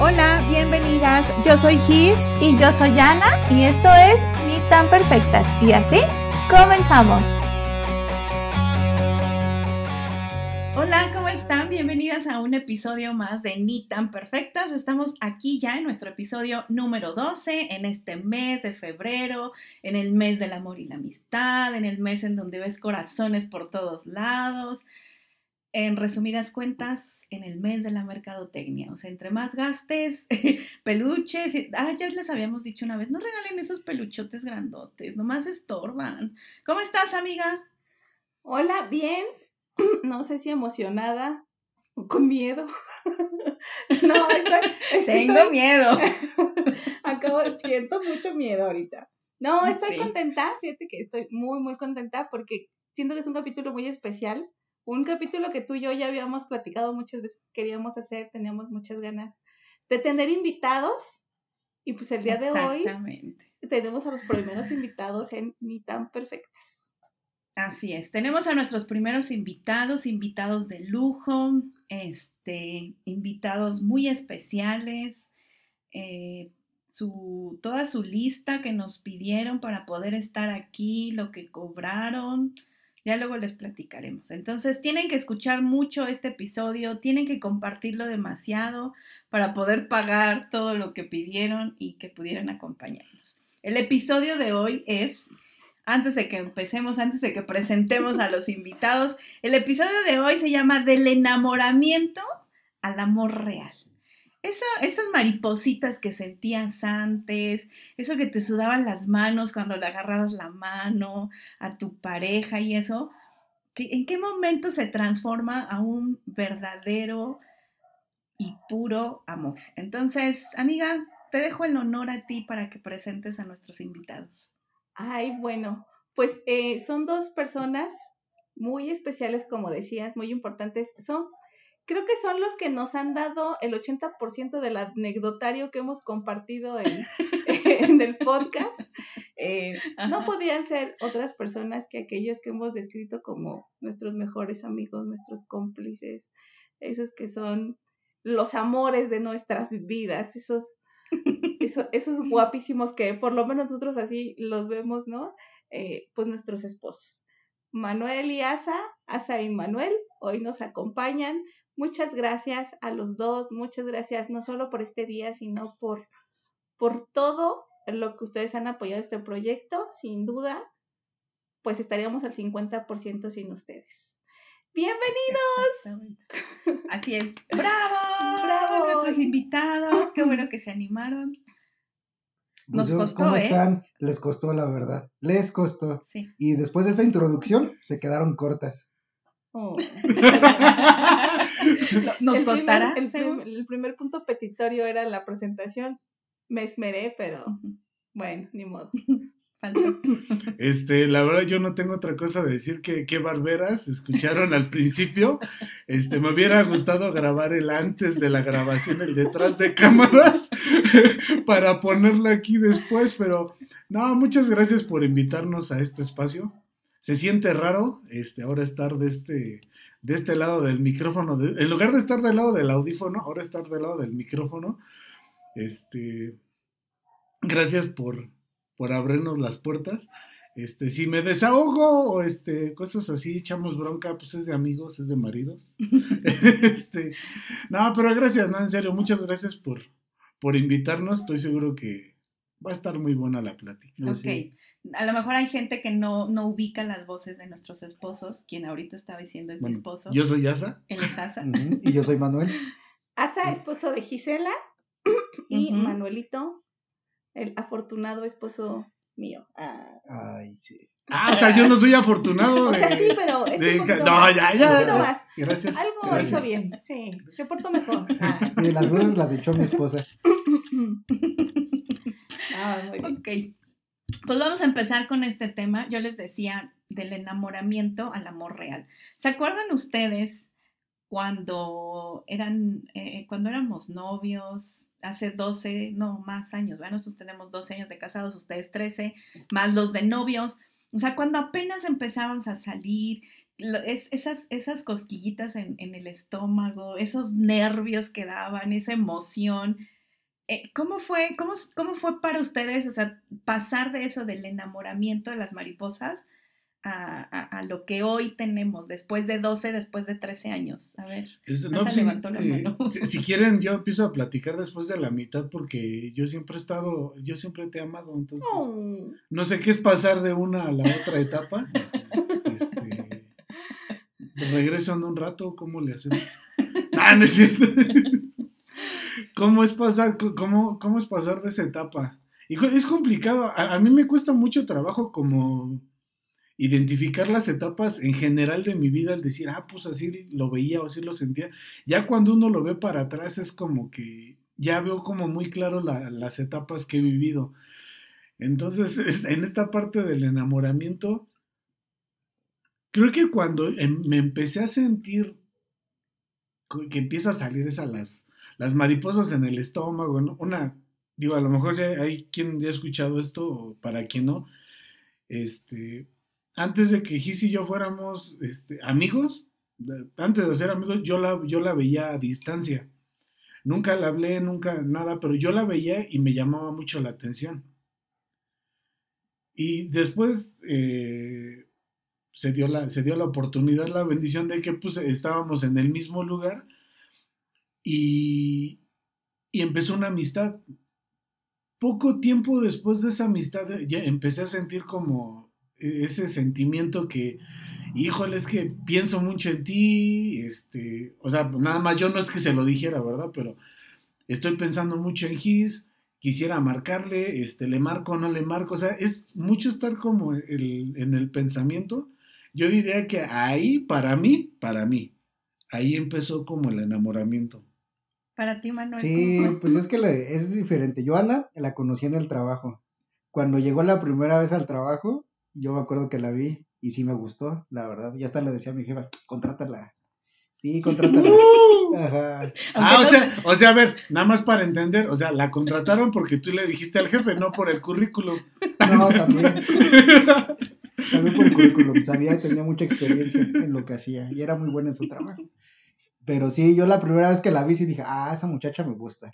Hola, bienvenidas. Yo soy Gis. Y yo soy Ana. Y esto es Ni tan perfectas. Y así comenzamos. Hola, ¿cómo están? Bienvenidas a un episodio más de Ni tan perfectas. Estamos aquí ya en nuestro episodio número 12, en este mes de febrero, en el mes del amor y la amistad, en el mes en donde ves corazones por todos lados. En resumidas cuentas, en el mes de la mercadotecnia. O sea, entre más gastes, peluches, ah, ya les habíamos dicho una vez, no regalen esos peluchotes grandotes, nomás estorban. ¿Cómo estás, amiga? Hola, bien. No sé si emocionada o con miedo. no, estoy, tengo miedo. Acabo, siento mucho miedo ahorita. No, estoy contenta, fíjate que estoy muy, muy contenta porque siento que es un capítulo muy especial un capítulo que tú y yo ya habíamos platicado muchas veces, queríamos hacer, teníamos muchas ganas de tener invitados. Y pues el día de hoy tenemos a los primeros invitados en Ni tan perfectas. Así es, tenemos a nuestros primeros invitados, invitados de lujo, este, invitados muy especiales, eh, su, toda su lista que nos pidieron para poder estar aquí, lo que cobraron, ya luego les platicaremos. Entonces, tienen que escuchar mucho este episodio, tienen que compartirlo demasiado para poder pagar todo lo que pidieron y que pudieran acompañarnos. El episodio de hoy es, antes de que empecemos, antes de que presentemos a los invitados, el episodio de hoy se llama Del enamoramiento al amor real esas maripositas que sentías antes, eso que te sudaban las manos cuando le agarrabas la mano a tu pareja y eso, ¿en qué momento se transforma a un verdadero y puro amor? Entonces, amiga, te dejo el honor a ti para que presentes a nuestros invitados. Ay, bueno, pues eh, son dos personas muy especiales, como decías, muy importantes. Son creo que son los que nos han dado el 80% del anecdotario que hemos compartido en, en el podcast. Eh, no podían ser otras personas que aquellos que hemos descrito como nuestros mejores amigos, nuestros cómplices, esos que son los amores de nuestras vidas, esos, esos, esos guapísimos que por lo menos nosotros así los vemos, ¿no? Eh, pues nuestros esposos. Manuel y Asa, Asa y Manuel, hoy nos acompañan Muchas gracias a los dos, muchas gracias no solo por este día, sino por, por todo lo que ustedes han apoyado este proyecto. Sin duda, pues estaríamos al 50% sin ustedes. ¡Bienvenidos! Así es. ¡Bravo! ¡Bravo! Nuestros invitados, qué bueno que se animaron. Nos pues, costó, ¿Cómo ¿eh? están? Les costó, la verdad. Les costó. Sí. Y después de esa introducción, se quedaron cortas. Oh. Nos costará. el, primer punto petitorio era la presentación. Me esmeré, pero bueno, ni modo. Este, la verdad yo no tengo otra cosa de decir que qué barberas escucharon al principio. Este, me hubiera gustado grabar el antes de la grabación, el detrás de cámaras, para ponerlo aquí después, pero no, muchas gracias por invitarnos a este espacio. Se siente raro, este, ahora estar de este, de este lado del micrófono, en lugar de estar del lado del audífono, ahora estar del lado del micrófono. Este, gracias por, por abrirnos las puertas. Este, si me desahogo o este, cosas así, echamos bronca, pues es de amigos, es de maridos. este, no, pero gracias, no, en serio, muchas gracias por, por invitarnos. Estoy seguro que, va a estar muy buena la plática. Ok, a lo mejor hay gente que no, no ubica las voces de nuestros esposos, quien ahorita estaba diciendo es mi esposo. Yo soy Asa. Él es Asa. Y yo soy Manuel. Asa, esposo de Gisela, y Manuelito, el afortunado esposo mío. Ah. Ay, sí. Ah, o sea, yo no soy afortunado. De, o sea, sí, pero. no, ya, ya. Gracias. Algo hizo bien. Sí, se portó mejor. Ah. Y las rosas las echó mi esposa. Ah, ok. Pues vamos a empezar con este tema. Yo les decía del enamoramiento al amor real. ¿Se acuerdan ustedes cuando eran, eh, cuando éramos novios, hace 12, no, más años, bueno, nosotros tenemos 12 años de casados, ustedes 13, más los de novios. O sea, cuando apenas empezábamos a salir, esas, esas cosquillitas en, el estómago, esos nervios que daban, esa emoción. Eh, ¿Cómo fue, cómo, cómo fue para ustedes, o sea, pasar de eso del enamoramiento de las mariposas a, lo que hoy tenemos, después de 12, después de 13 años. A ver, no, pues, eh, si, quieren, yo empiezo a platicar después de la mitad porque yo siempre he estado, yo siempre te he amado, entonces oh. no sé qué es pasar de una a la otra etapa. este, regreso en un rato, ¿cómo le hacemos? Ah, no es cierto. ¿Cómo es pasar, cómo, cómo es pasar de esa etapa? Y es complicado, a mí me cuesta mucho trabajo como identificar las etapas en general de mi vida, al decir, ah, pues así lo veía o así lo sentía. Ya cuando uno lo ve para atrás es como que ya veo como muy claro las etapas que he vivido. Entonces, en esta parte del enamoramiento, creo que cuando em, me empecé a sentir que empieza a salir esas las, las mariposas en el estómago, una, digo, a lo mejor hay quien ya ha escuchado esto, para quien no, este, antes de que Gis y yo fuéramos este, amigos, antes de ser amigos, yo la, yo la veía a distancia. Nunca la hablé, nunca nada, pero yo la veía y me llamaba mucho la atención. Y después eh, se, dio la, se dio la oportunidad, la bendición de que pues, estábamos en el mismo lugar y, y empezó una amistad. Poco tiempo después de esa amistad ya empecé a sentir como ese sentimiento que, híjole, es que pienso mucho en ti, este, o sea, nada más yo no es que se lo dijera, ¿verdad? Pero estoy pensando mucho en Gis, quisiera marcarle, este, le marco, no le marco, o sea, es mucho estar como en el pensamiento. Yo diría que ahí, para mí, para mí, ahí empezó como el enamoramiento. Para ti, Manuel. Sí, pues es que es diferente. Yo Ana la conocí en el trabajo. Cuando llegó la primera vez al trabajo, yo me acuerdo que la vi y sí me gustó, la verdad. Ya hasta le decía a mi jefa, contrátala. Sí, contrátala. ¡Uh! Ajá. Ah, o sea, o sea, a ver, nada más para entender, o sea, la contrataron porque tú le dijiste al jefe, no por el currículum. No, también. También por el currículum. Sabía, tenía mucha experiencia en lo que hacía y era muy buena en su trabajo. Pero sí, yo la primera vez que la vi sí dije, ah, esa muchacha me gusta.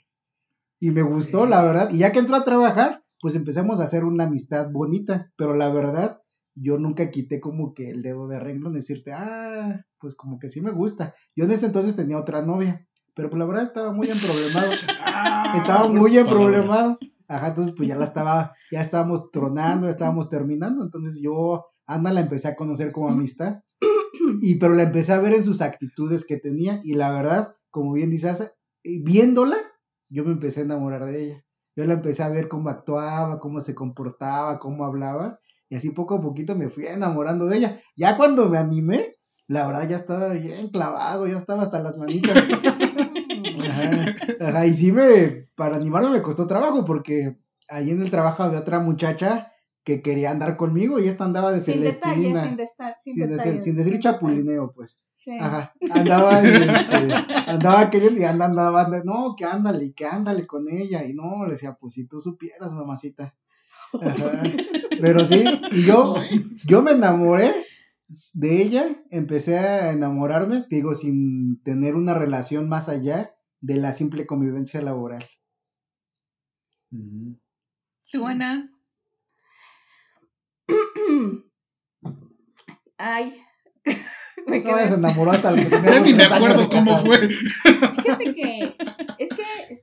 Y me gustó, la verdad. Y ya que entró a trabajar, pues empezamos a hacer una amistad bonita, pero la verdad, yo nunca quité como que el dedo de renglón, decirte, ah, pues como que sí me gusta. Yo en ese entonces tenía otra novia, pero pues la verdad estaba muy emproblemado. Ah, estaba muy emproblemado. Ajá, entonces pues ya la estaba, ya estábamos tronando, ya estábamos terminando, entonces yo, Ana la empecé a conocer como amistad, y pero la empecé a ver en sus actitudes que tenía, y la verdad, como bien dices, viéndola, yo me empecé a enamorar de ella yo la empecé a ver cómo actuaba, cómo se comportaba, cómo hablaba, y así poco a poquito me fui enamorando de ella. Ya cuando me animé, la verdad ya estaba bien clavado, ya estaba hasta las manitas. Ajá, y sí me, para animarme me costó trabajo, porque ahí en el trabajo había otra muchacha que quería andar conmigo y esta andaba de Celestina. sin, sin, sin decir chapulineo, pues. Ajá, andaba, este, andaba queriendo y andaba, no, que ándale, que ándale con ella. Y no, le decía, pues si tú supieras, mamacita. Pero sí, y yo, yo me enamoré de ella, empecé a enamorarme, digo, sin tener una relación más allá de la simple convivencia laboral. ¿Tú, Ana? Ay, me no, se enamoró hasta el que Ni me acuerdo cómo fue. Fíjate que es que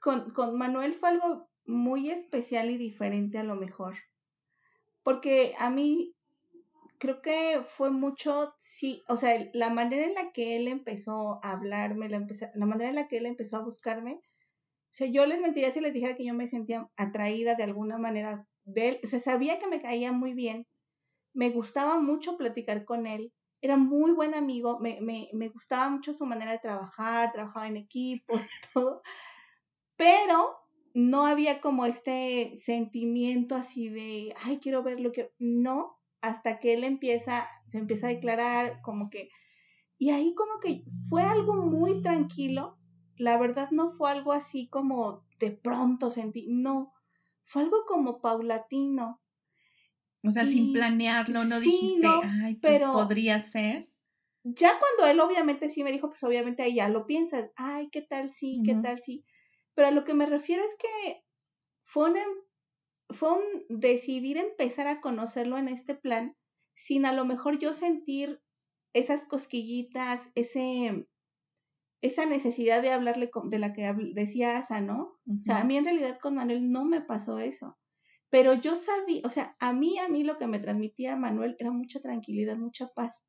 con, con Manuel fue algo muy especial y diferente a lo mejor. Porque a mí creo que fue mucho, sí, o sea, la manera en la que él empezó a hablarme, la, la manera en la que él empezó a buscarme, o sea, yo les mentiría si les dijera que yo me sentía atraída de alguna manera de él, o sea, sabía que me caía muy bien, me gustaba mucho platicar con él, era muy buen amigo, me, me, me gustaba mucho su manera de trabajar, trabajaba en equipo, todo, pero no había como este sentimiento así de, ay, quiero verlo, que no, hasta que él empieza, se empieza a declarar como que, y ahí como que fue algo muy tranquilo, la verdad no fue algo así como de pronto sentí, no, fue algo como paulatino, O sea, sin planearlo, no sí, dijiste, no, ay, pero- podría ser. Ya cuando él obviamente sí me dijo, pues obviamente ahí ya lo piensas, ay, ¿qué tal sí? ¿Qué tal sí? Pero a lo que me refiero es que fue un, fue un decidir empezar a conocerlo en este plan sin a lo mejor yo sentir esas cosquillitas, ese, esa necesidad de hablarle con- de la que decía Asa, ¿no? O sea, a mí en realidad con Manuel no me pasó eso. Pero yo sabía, o sea, a mí, a mí lo que me transmitía Manuel era mucha tranquilidad, mucha paz.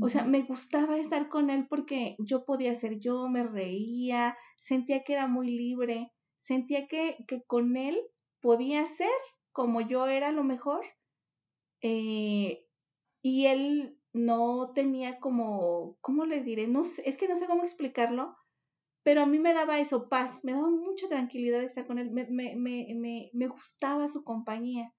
O sea, me gustaba estar con él porque yo podía ser yo, me reía, sentía que era muy libre, sentía que, que con él podía ser como yo era a lo mejor. eh, y él no tenía como, ¿cómo les diré? No sé, es que no sé cómo explicarlo, pero a mí me daba eso, paz, me daba mucha tranquilidad estar con él, me, me, me, me, gustaba su compañía.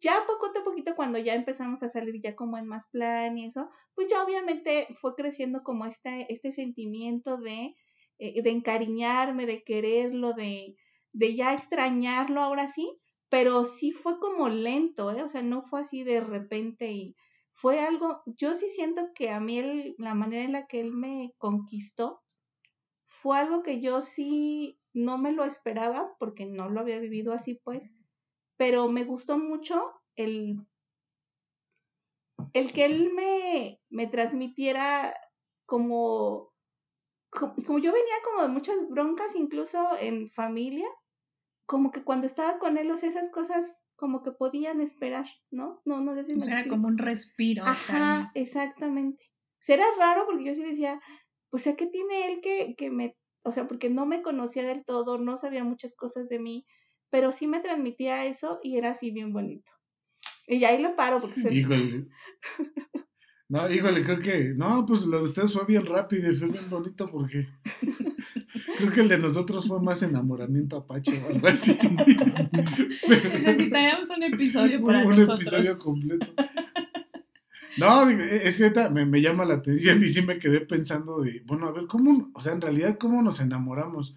Ya poco a poquito cuando ya empezamos a salir ya como en más plan y eso, pues ya obviamente fue creciendo como este, este sentimiento de, eh, de encariñarme, de quererlo, de, de ya extrañarlo ahora sí, pero sí fue como lento, ¿eh? O sea, no fue así de repente y fue algo, yo sí siento que a mí el- la manera en la que él me conquistó fue algo que yo sí no me lo esperaba porque no lo había vivido así pues, pero me gustó mucho el, el que él me, me transmitiera como, co- como yo venía como de muchas broncas incluso en familia, como que cuando estaba con él, o esas cosas como que podían esperar, ¿no? No, no sé si O me sea, era explico. como un respiro. Ajá, exactamente. O sea, era raro porque yo sí decía, pues, ¿a qué tiene él que, que me, o sea, porque no me conocía del todo, no sabía muchas cosas de mí, pero sí me transmitía eso y era así bien bonito. Y ahí lo paro porque se... Híjole. No, híjole, creo que. No, pues lo de ustedes fue bien rápido y fue bien bonito porque. Creo que el de nosotros fue más enamoramiento apache o algo así. Necesitaríamos un episodio un, para un nosotros. episodio completo. No, es que ahorita me, me llama la atención y sí me quedé pensando de, bueno, a ver, ¿cómo, o sea, en realidad, cómo nos enamoramos?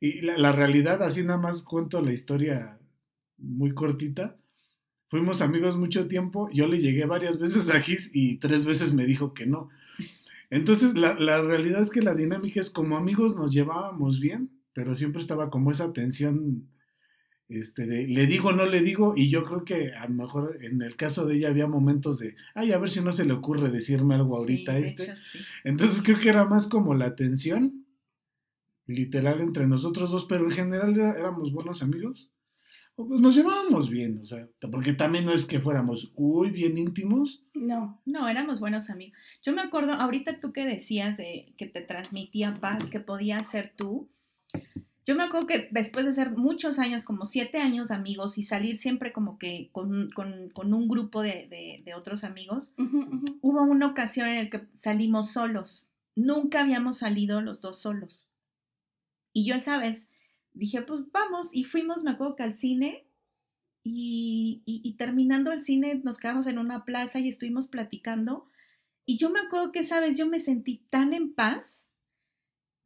Y la, la realidad, así nada más cuento la historia muy cortita. Fuimos amigos mucho tiempo, yo le llegué varias veces a Gis y tres veces me dijo que no. Entonces, la, la realidad es que la dinámica es como amigos nos llevábamos bien, pero siempre estaba como esa tensión este, de le digo, no le digo, y yo creo que a lo mejor en el caso de ella había momentos de, ay, a ver si no se le ocurre decirme algo ahorita Sí, este. hecho, sí. Entonces creo que era más como la tensión, literal, entre nosotros dos, pero en general era- éramos buenos amigos. O pues nos llevábamos bien, o sea, porque también no es que fuéramos, uy, bien íntimos. No, No, éramos buenos amigos. Yo me acuerdo, ahorita tú que decías de que te transmitía paz, que podías ser tú. Yo me acuerdo que después de ser muchos años, como siete años amigos y salir siempre como que con, con- con un grupo de, de- de otros amigos, hubo una ocasión en la que salimos solos. Nunca habíamos salido los dos solos. Y yo esa vez dije, pues vamos, y fuimos, me acuerdo que al cine, y, terminando el cine nos quedamos en una plaza y estuvimos platicando. Y yo me acuerdo que esa vez yo me sentí tan en paz,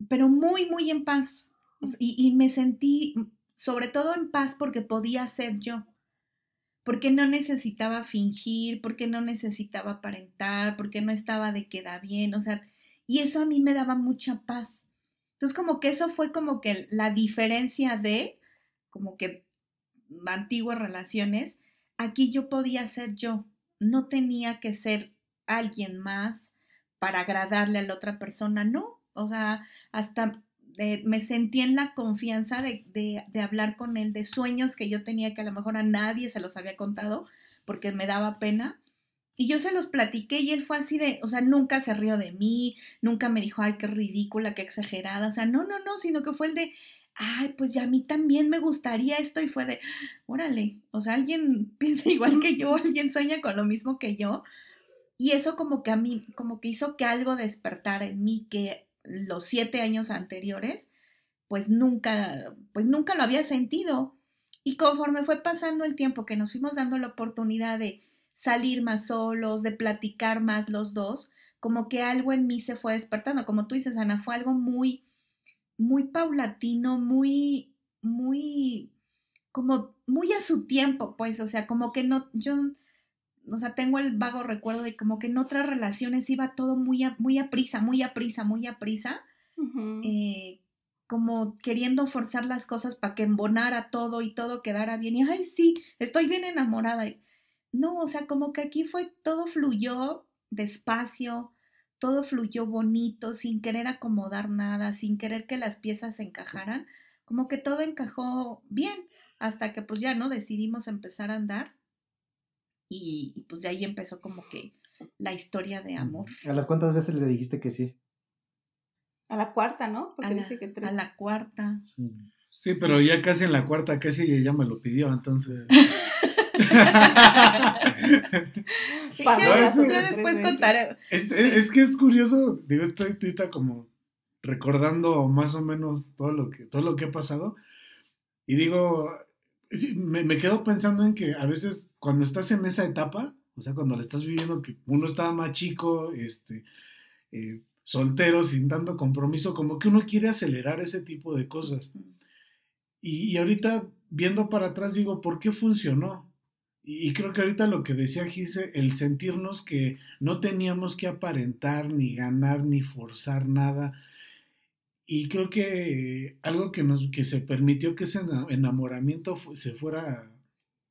pero muy, muy en paz. Y, y me sentí sobre todo en paz porque podía ser yo porque no necesitaba fingir, porque no necesitaba aparentar, porque no estaba de queda bien, o sea, y eso a mí me daba mucha paz. Entonces como que eso fue como que la diferencia de, como que antiguas relaciones, aquí yo podía ser yo, no tenía que ser alguien más para agradarle a la otra persona, no, o sea, hasta eh, me sentí en la confianza de, de, de, hablar con él de sueños que yo tenía que a lo mejor a nadie se los había contado porque me daba pena. Y yo se los platiqué y él fue así de, o sea, nunca se rió de mí, nunca me dijo, ay, qué ridícula, qué exagerada, o sea, no, no, no, sino que fue el de, ay, pues ya a mí también me gustaría esto y fue de, órale, o sea, alguien piensa igual que yo, alguien sueña con lo mismo que yo. Y eso como que a mí, como que hizo que algo despertara en mí que los siete años anteriores, pues nunca, pues nunca lo había sentido. Y conforme fue pasando el tiempo que nos fuimos dando la oportunidad de salir más solos, de platicar más los dos, como que algo en mí se fue despertando. Como tú dices, Ana, fue algo muy, muy paulatino, muy, muy, como muy a su tiempo, pues, o sea, como que no, yo, o sea, tengo el vago recuerdo de como que en otras relaciones iba todo muy a, muy a prisa, muy a prisa, muy a prisa, eh, como queriendo forzar las cosas para que embonara todo y todo quedara bien. Y, ay, sí, estoy bien enamorada. Y, No, o sea, como que aquí fue, todo fluyó despacio, todo fluyó bonito, sin querer acomodar nada, sin querer que las piezas se encajaran. Como que todo encajó bien, hasta que pues ya, ¿no? Decidimos empezar a andar. Y, y, pues de ahí empezó como que la historia de amor. ¿A las cuántas veces le dijiste que sí? A la cuarta, ¿no? Porque A la, dice que tres. a la cuarta. Sí. Sí, pero ya casi en la cuarta, casi ella me lo pidió, entonces. Sí, Para ya, eso. ya después contaré. Es, es- es que es curioso, digo, estoy ahorita como recordando más o menos todo lo que, todo lo que ha pasado. Y digo, me, me quedo pensando en que a veces cuando estás en esa etapa, o sea, cuando le estás viviendo que uno estaba más chico, este, eh, soltero, sin tanto compromiso, como que uno quiere acelerar ese tipo de cosas. Y, y ahorita viendo para atrás digo, ¿por qué funcionó? Y, creo que ahorita lo que decía Gise, el sentirnos que no teníamos que aparentar, ni ganar, ni forzar nada. Y creo que algo que, nos, que se permitió que ese ena- enamoramiento se fuera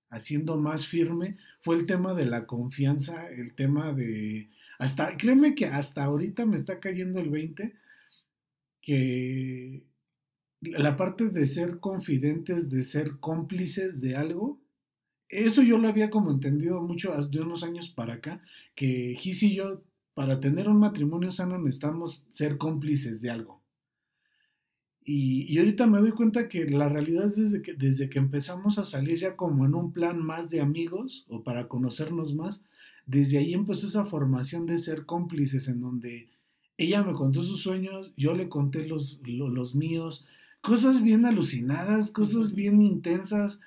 haciendo más firme fue el tema de la confianza, el tema de... Hasta, créeme que hasta ahorita me está cayendo el 20 que la parte de ser confidentes, de ser cómplices de algo, eso yo lo había como entendido mucho de unos años para acá, que Gis y yo, para tener un matrimonio sano, necesitamos ser cómplices de algo. Y, y ahorita me doy cuenta que la realidad es desde que, desde que empezamos a salir ya como en un plan más de amigos o para conocernos más, desde ahí empezó esa formación de ser cómplices en donde ella me contó sus sueños, yo le conté los, lo- los míos, cosas bien alucinadas, cosas bien intensas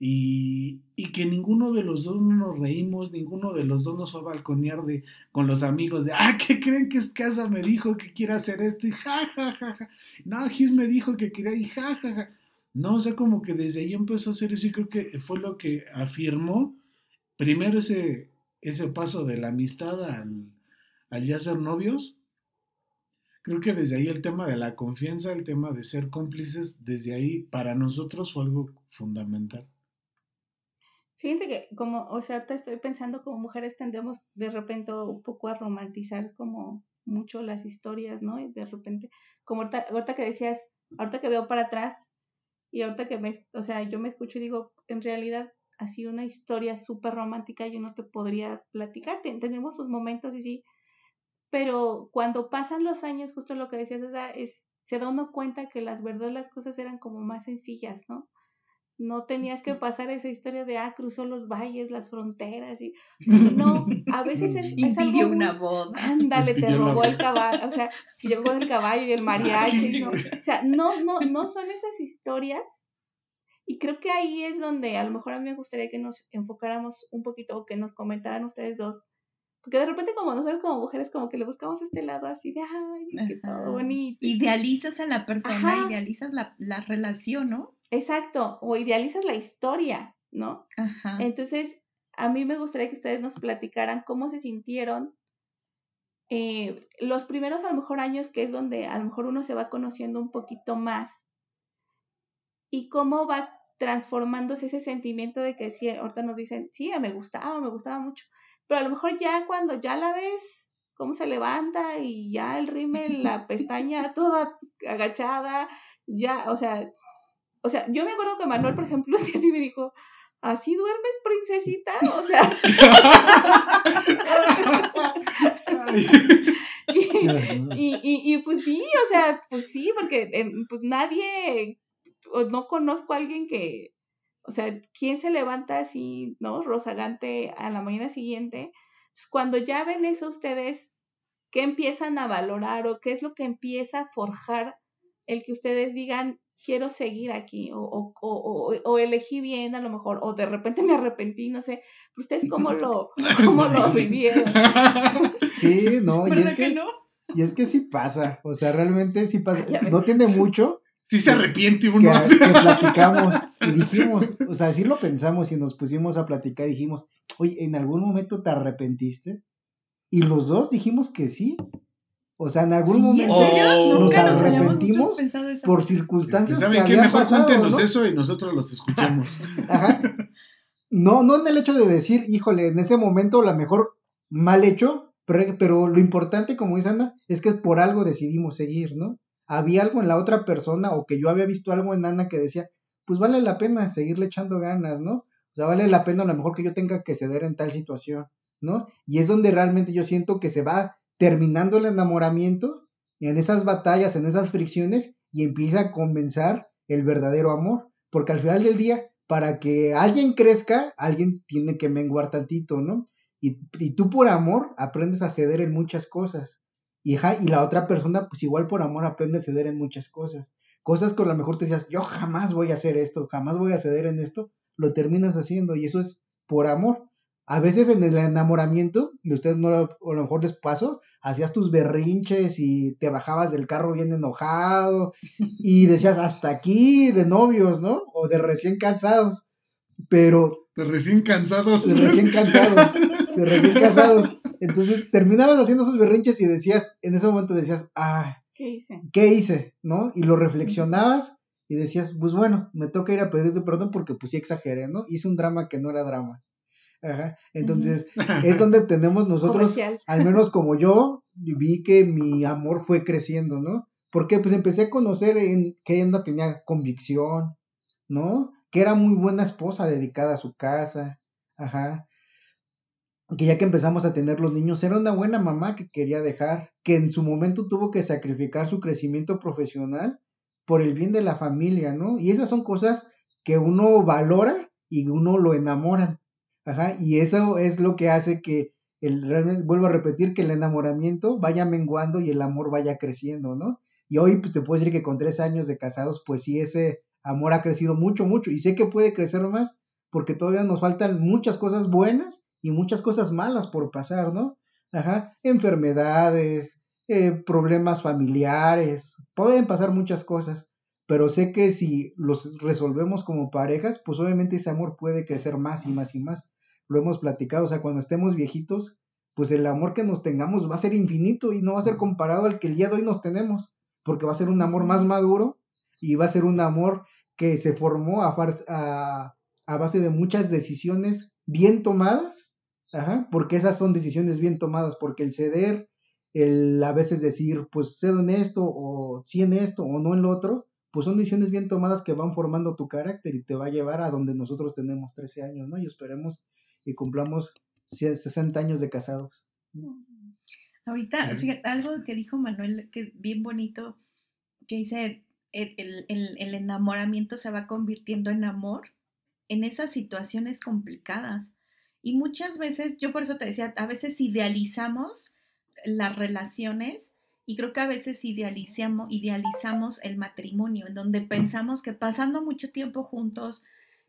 y, y que ninguno de los dos nos reímos, ninguno de los dos nos fue a balconear de, con los amigos de, ah, ¿qué creen que es casa? Me dijo que quiere hacer esto y ja, ja, ja, ja. No, Gis me dijo que quería y ja, ja, ja. No, o sea, como que desde ahí empezó a hacer eso y creo que fue lo que afirmó primero ese, ese paso de la amistad al, al ya ser novios. Creo que desde ahí el tema de la confianza, el tema de ser cómplices, desde ahí para nosotros fue algo fundamental. Fíjense que como, o sea, ahorita estoy pensando como mujeres tendemos de repente un poco a romantizar como mucho las historias, ¿no? Y de repente, como ahorita, ahorita que decías, ahorita que veo para atrás y ahorita que me, o sea, yo me escucho y digo, en realidad ha sido una historia súper romántica, yo no te podría platicar, Ten- tenemos sus momentos y sí, pero cuando pasan los años, justo lo que decías, es, se da uno cuenta que las verdad las cosas eran como más sencillas, ¿no? No tenías que pasar esa historia de, ah, cruzó los valles, las fronteras, y, o sea, no, a veces es, Y es algo pidió muy- una boda. Ándale, te robó el caballo, o sea, llegó el caballo y el mariachi, ¿no? O sea, no, no, no son esas historias. Y creo que ahí es donde a lo mejor a mí me gustaría que nos enfocáramos un poquito o que nos comentaran ustedes dos. Porque de repente como nosotros como mujeres como que le buscamos este lado así de, ay, qué todo bonito. Idealizas a la persona, Ajá. idealizas la, la relación, ¿no? Exacto, o idealizas la historia, ¿no? Ajá. Entonces, a mí me gustaría que ustedes nos platicaran cómo se sintieron eh, los primeros a lo mejor años, que es donde a lo mejor uno se va conociendo un poquito más, y cómo va transformándose ese sentimiento de que sí, ahorita nos dicen, sí, me gustaba, me gustaba mucho, pero a lo mejor ya cuando ya la ves, cómo se levanta y ya el rímel, la pestaña toda agachada, ya, o sea, o sea, yo me acuerdo que Manuel, por ejemplo, un día sí me dijo, ¿así duermes, princesita? O sea, y, y, y pues sí, o sea, pues sí, porque eh, pues nadie, o no conozco a alguien que, o sea, ¿quién se levanta así, no? Rozagante a la mañana siguiente. Cuando ya ven eso ustedes, ¿qué empiezan a valorar o qué es lo que empieza a forjar el que ustedes digan, quiero seguir aquí o, o, o, o- o elegí bien a lo mejor, o de repente me arrepentí, no sé, ¿ustedes cómo lo, cómo lo vivieron? Sí, no, y ¿Verdad es que que, no? y es que sí pasa, o sea, realmente sí pasa. No tiene mucho, Sí se arrepiente que, uno. que platicamos y dijimos, o sea, sí lo pensamos y nos pusimos a platicar y dijimos, oye, ¿en algún momento te arrepentiste? Y los dos dijimos que sí. O sea, en algún Sí, ¿en momento serio? Oh. Nunca Nos arrepentimos por Este, circunstancias que ¿Saben qué? habían Mejor pasado, cuéntenos ¿no? eso y nosotros los escuchamos. Ajá. No, no en el hecho de decir, híjole, en ese momento la mejor mal hecho, pero, pero lo importante, como dice Ana, es que por algo decidimos seguir, ¿no? Había algo en la otra persona o que yo había visto algo en Ana que decía, pues vale la pena seguirle echando ganas, ¿no? O sea, vale la pena a lo mejor que yo tenga que ceder en tal situación, ¿no? Y es donde realmente yo siento que se va terminando el enamoramiento en esas batallas, en esas fricciones y empieza a comenzar el verdadero amor, porque al final del día para que alguien crezca, alguien tiene que menguar tantito, ¿no? Y, y tú por amor aprendes a ceder en muchas cosas. Y, ja, y la otra persona, pues igual por amor aprende a ceder en muchas cosas. Cosas que a lo mejor te decías, yo jamás voy a hacer esto, jamás voy a ceder en esto, lo terminas haciendo y eso es por amor. A veces en el enamoramiento, y ustedes no, a lo mejor les pasó, hacías tus berrinches y te bajabas del carro bien enojado y decías hasta aquí de novios, ¿no? O de recién cansados. Pero De recién cansados. de recién cansados, de recién casados. Entonces terminabas haciendo esos berrinches y decías, en ese momento decías, ah, ¿Qué hice? ¿qué hice? ¿No? Y lo reflexionabas y decías, pues bueno, me toca ir a pedirte perdón porque pues sí exageré, ¿no? Hice un drama que no era drama. Ajá. Entonces, es donde tenemos nosotros, Comercial. al menos como yo, vi que mi amor fue creciendo, ¿no? Porque pues empecé a conocer en que ella tenía convicción, ¿no? Que era muy buena esposa dedicada a su casa, ajá. Que ya que empezamos a tener los niños, era una buena mamá que quería dejar, que en su momento tuvo que sacrificar su crecimiento profesional por el bien de la familia, ¿no? Y esas son cosas que uno valora y uno lo enamoran. Ajá, y eso es lo que hace que el realmente vuelvo a repetir que el enamoramiento vaya menguando y el amor vaya creciendo, ¿no? Y hoy pues, te puedo decir que con tres años de casados, pues sí, ese amor ha crecido mucho, mucho. Y sé que puede crecer más porque todavía nos faltan muchas cosas buenas y muchas cosas malas por pasar, ¿no? Ajá, enfermedades, eh, problemas familiares, pueden pasar muchas cosas. Pero sé que si los resolvemos como parejas, pues obviamente ese amor puede crecer más y más y más. Lo hemos platicado, o sea, cuando estemos viejitos, pues el amor que nos tengamos va a ser infinito y no va a ser comparado al que el día de hoy nos tenemos, porque va a ser un amor más maduro y va a ser un amor que se formó a, far- a, a base de muchas decisiones bien tomadas, ajá, porque esas son decisiones bien tomadas, porque el ceder, el a veces decir, pues cedo en esto, o sí en esto, o no en lo otro, pues son decisiones bien tomadas que van formando tu carácter y te va a llevar a donde nosotros tenemos 13 años, ¿no? Y esperemos y cumplamos 60 años de casados. Ahorita, fíjate, algo que dijo Manuel, que es bien bonito, que dice, el, el- el- el enamoramiento se va convirtiendo en amor en esas situaciones complicadas. Y muchas veces, yo por eso te decía, a veces idealizamos las relaciones y creo que a veces idealizamos, idealizamos el matrimonio, en donde pensamos que pasando mucho tiempo juntos,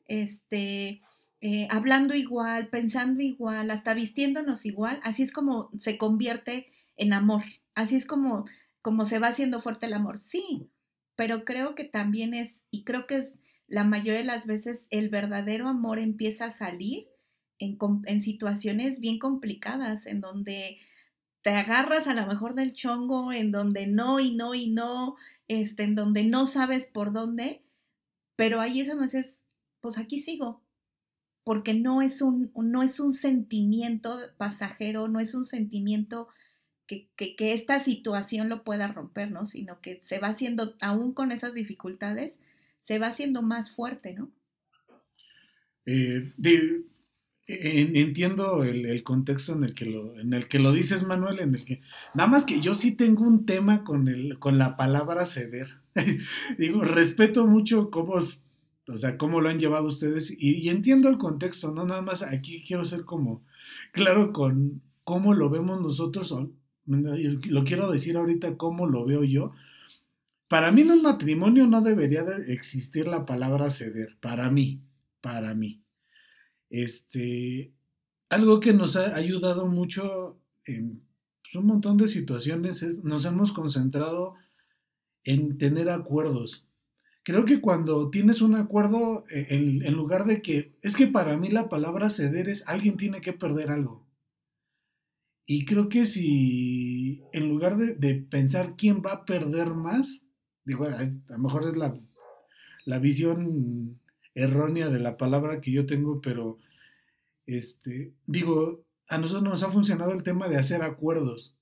este, eh, hablando igual, pensando igual, hasta vistiéndonos igual, así es como se convierte en amor, así es como, como se va haciendo fuerte el amor, sí, pero creo que también es, y creo que es la mayoría de las veces el verdadero amor empieza a salir en, en situaciones bien complicadas, en donde te agarras a lo mejor del chongo, en donde no y no y no, este, en donde no sabes por dónde, pero ahí es donde dices, pues aquí sigo, porque no es un, no es un sentimiento pasajero, no es un sentimiento que, que, esta situación lo pueda romper, ¿no? Sino que se va haciendo, aún con esas dificultades, se va haciendo más fuerte, ¿no? Eh, entiendo el, el contexto en el que lo, en el que lo dices, Manuel, en el que nada más que yo sí tengo un tema con el, con la palabra ceder. Digo, respeto mucho cómo, o sea, cómo lo han llevado ustedes y, entiendo el contexto, ¿no? Nada más aquí quiero ser como claro con cómo lo vemos nosotros, lo quiero decir ahorita cómo lo veo yo. Para mí en un matrimonio no debería de existir la palabra ceder, para mí, para mí. Este, algo que nos ha ayudado mucho en pues, un montón de situaciones es nos hemos concentrado en tener acuerdos. Creo que cuando tienes un acuerdo, eh, en, lugar de que, es que para mí la palabra ceder es alguien tiene que perder algo. Y creo que si en lugar de, de pensar quién va a perder más, digo, a lo mejor es la, la visión errónea de la palabra que yo tengo, pero este, digo, a nosotros nos ha funcionado el tema de hacer acuerdos.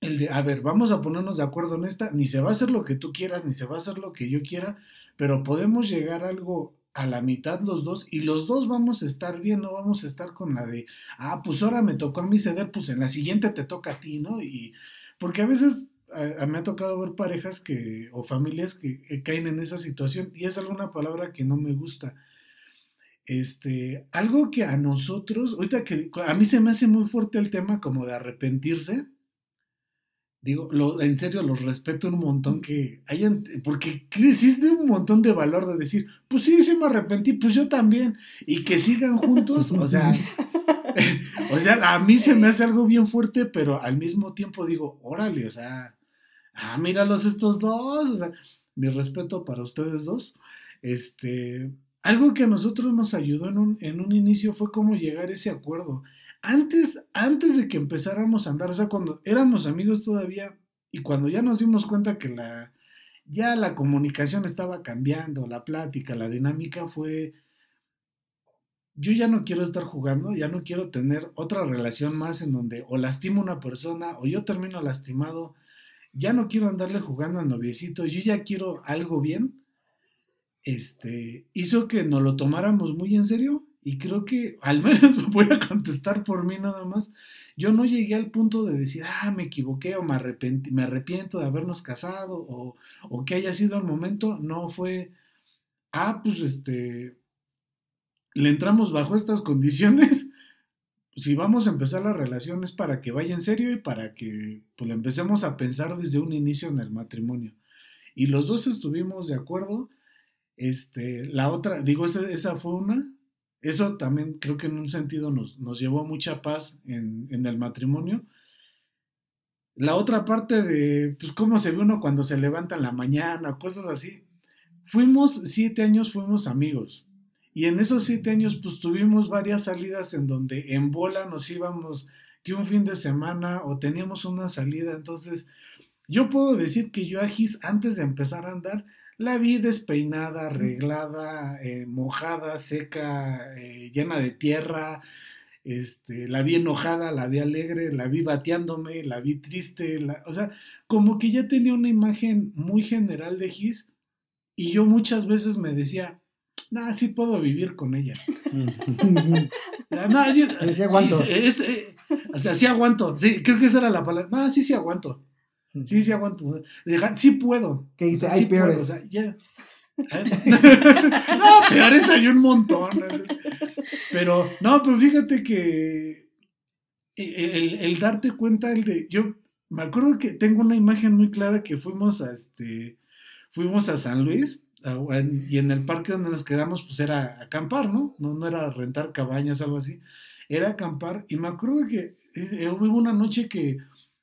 El de, a ver, vamos a ponernos de acuerdo en esta, ni se va a hacer lo que tú quieras, ni se va a hacer lo que yo quiera, pero podemos llegar a algo a la mitad los dos y los dos vamos a estar bien, no vamos a estar con la de, ah, pues ahora me tocó a mí ceder, pues en la siguiente te toca a ti, ¿no? Y porque a veces a, a me ha tocado ver parejas que o familias que, que caen en esa situación y es alguna palabra que no me gusta. Este, algo que a nosotros, ahorita que a mí se me hace muy fuerte el tema como de arrepentirse, digo, lo, en serio los respeto un montón que hayan, porque existe un montón de valor de decir, pues sí, sí me arrepentí, pues yo también, y que sigan juntos, o sea, o sea, a mí se me hace algo bien fuerte, pero al mismo tiempo digo, órale, o sea, ah, míralos estos dos, o sea, mi respeto para ustedes dos, este, algo que a nosotros nos ayudó en un, en un inicio fue cómo llegar a ese acuerdo. Antes, antes de que empezáramos a andar, o sea, cuando éramos amigos todavía y cuando ya nos dimos cuenta que la, ya la comunicación estaba cambiando, la plática, la dinámica fue, yo ya no quiero estar jugando, ya no quiero tener otra relación más en donde o lastimo a una persona o yo termino lastimado, ya no quiero andarle jugando al noviecito, yo ya quiero algo bien, este, hizo que nos lo tomáramos muy en serio y creo que, al menos voy a contestar por mí nada más, yo no llegué al punto de decir, ah, me equivoqué o me, arrepentí, me arrepiento de habernos casado o, o que haya sido el momento, no fue, ah, pues este, le entramos bajo estas condiciones, si vamos a empezar la relación es para que vaya en serio y para que pues, empecemos a pensar desde un inicio en el matrimonio. Y los dos estuvimos de acuerdo. Este, la otra, digo, esa, esa fue una. Eso también creo que en un sentido nos, nos llevó mucha paz en, en, el matrimonio. La otra parte de, pues, cómo se ve uno cuando se levanta en la mañana, cosas así. Fuimos, siete años fuimos amigos. Y en esos siete años, pues tuvimos varias salidas en donde en bola nos íbamos que un fin de semana o teníamos una salida. Entonces, yo puedo decir que yo a antes de empezar a andar, la vi despeinada, arreglada, eh, mojada, seca, eh, llena de tierra. Este, la vi enojada, la vi alegre, la vi bateándome, la vi triste, la, o sea, como que ya tenía una imagen muy general de Gis y yo muchas veces me decía, nah, sí puedo vivir con ella. no, yo, Sí, sí aguanto. es- es- o sea, sí aguanto. Sí, creo que esa era la palabra. No, sí, sí aguanto. Sí, sí aguanto. Sí puedo. ¿Qué O dice? sea, Hay sí puedo, peores. o sea, ya. no, peores hay un montón. Pero, no, pero fíjate que e, el, el darte cuenta, el de. Yo me acuerdo que tengo una imagen muy clara que fuimos a este. Fuimos a San Luis y en el parque donde nos quedamos, pues era acampar, ¿no? No, no era rentar cabañas o algo así. Era acampar. Y me acuerdo que eh, hubo una noche que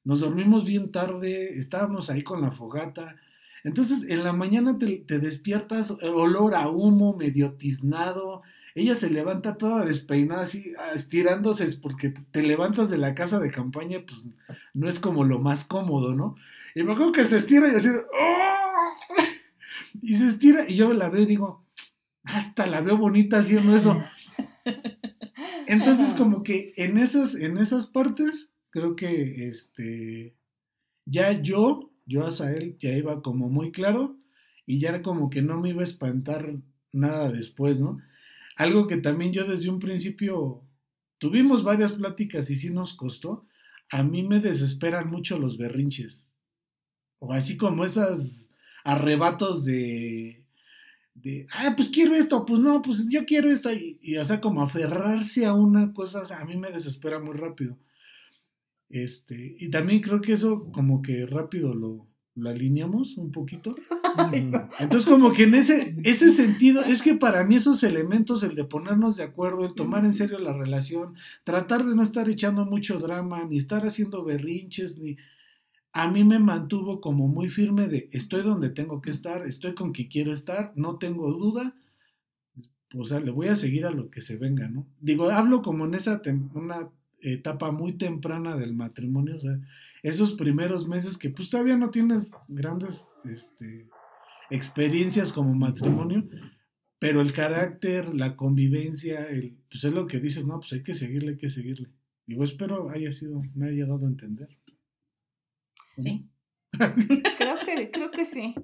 nos dormimos bien tarde, estábamos ahí con la fogata. Entonces, en la mañana te, te despiertas, olor a humo, medio tiznado. Ella se levanta toda despeinada, así, ah, estirándose, es porque te, te levantas de la casa de campaña, pues no es como lo más cómodo, ¿no? Y me acuerdo que se estira y así, ¡oh! y se estira, y yo la veo y digo, hasta la veo bonita haciendo eso. Entonces, como que en esas, en esas partes, creo que este ya yo, yo a Sael ya iba como muy claro y ya como que no me iba a espantar nada después, ¿no? Algo que también yo desde un principio tuvimos varias pláticas y sí nos costó. A mí me desesperan mucho los berrinches. O así como esos arrebatos de de, ah, pues quiero esto, pues no, pues yo quiero esto, y, o sea, como aferrarse a una cosa, a mí me desespera muy rápido. Este, y también creo que eso como que rápido lo, lo alineamos un poquito. Entonces, como que en ese, ese sentido, es que para mí esos elementos, el de ponernos de acuerdo, el tomar en serio la relación, tratar de no estar echando mucho drama, ni estar haciendo berrinches, ni... a mí me mantuvo como muy firme de estoy donde tengo que estar, estoy con quien quiero estar, no tengo duda, o sea, le voy a seguir a lo que se venga, ¿no? Digo, hablo como en esa una etapa muy temprana del matrimonio, o sea, esos primeros meses que pues todavía no tienes grandes este, experiencias como matrimonio, pero el carácter, la convivencia, el, pues es lo que dices, no, pues hay que seguirle, hay que seguirle. Digo, espero haya sido, me haya dado a entender. Sí. creo que, creo que sí.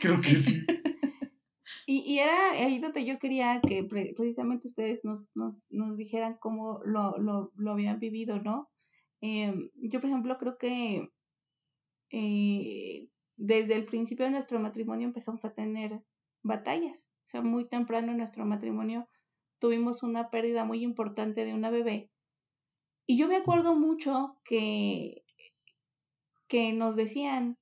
Creo que sí. Y, y, era ahí donde yo quería que precisamente ustedes nos, nos, nos dijeran cómo lo, lo, lo, habían vivido, ¿no? Eh, yo, por ejemplo, creo que eh, desde el principio de nuestro matrimonio empezamos a tener batallas. O sea, muy temprano en nuestro matrimonio tuvimos una pérdida muy importante de una bebé. Y yo me acuerdo mucho que, que nos decían,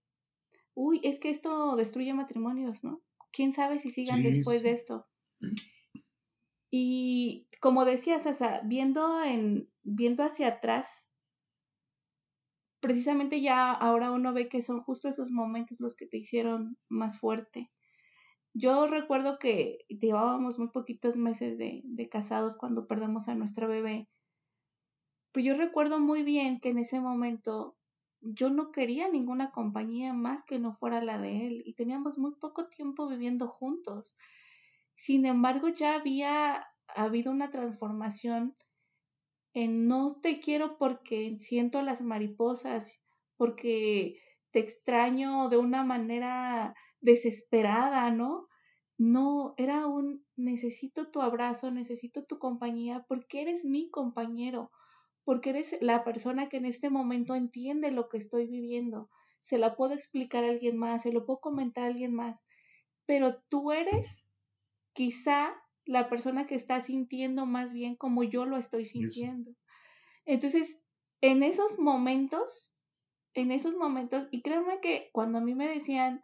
uy, es que esto destruye matrimonios, ¿no? Quién sabe si sigan después de esto. Y como decías, Sasa, viendo en, viendo hacia atrás, precisamente ya ahora uno ve que son justo esos momentos los que te hicieron más fuerte. Yo recuerdo que llevábamos muy poquitos meses de, de casados cuando perdemos a nuestra bebé. Pues yo recuerdo muy bien que en ese momento yo no quería ninguna compañía más que no fuera la de él y teníamos muy poco tiempo viviendo juntos. Sin embargo, ya había habido una transformación en no te quiero porque siento las mariposas, porque te extraño de una manera desesperada, ¿no? No, era un necesito tu abrazo, necesito tu compañía porque eres mi compañero, porque eres la persona que en este momento entiende lo que estoy viviendo. Se la puedo explicar a alguien más, se lo puedo comentar a alguien más, pero tú eres quizá la persona que está sintiendo más bien como yo lo estoy sintiendo. Entonces, en esos momentos, en esos momentos, y créanme que cuando a mí me decían,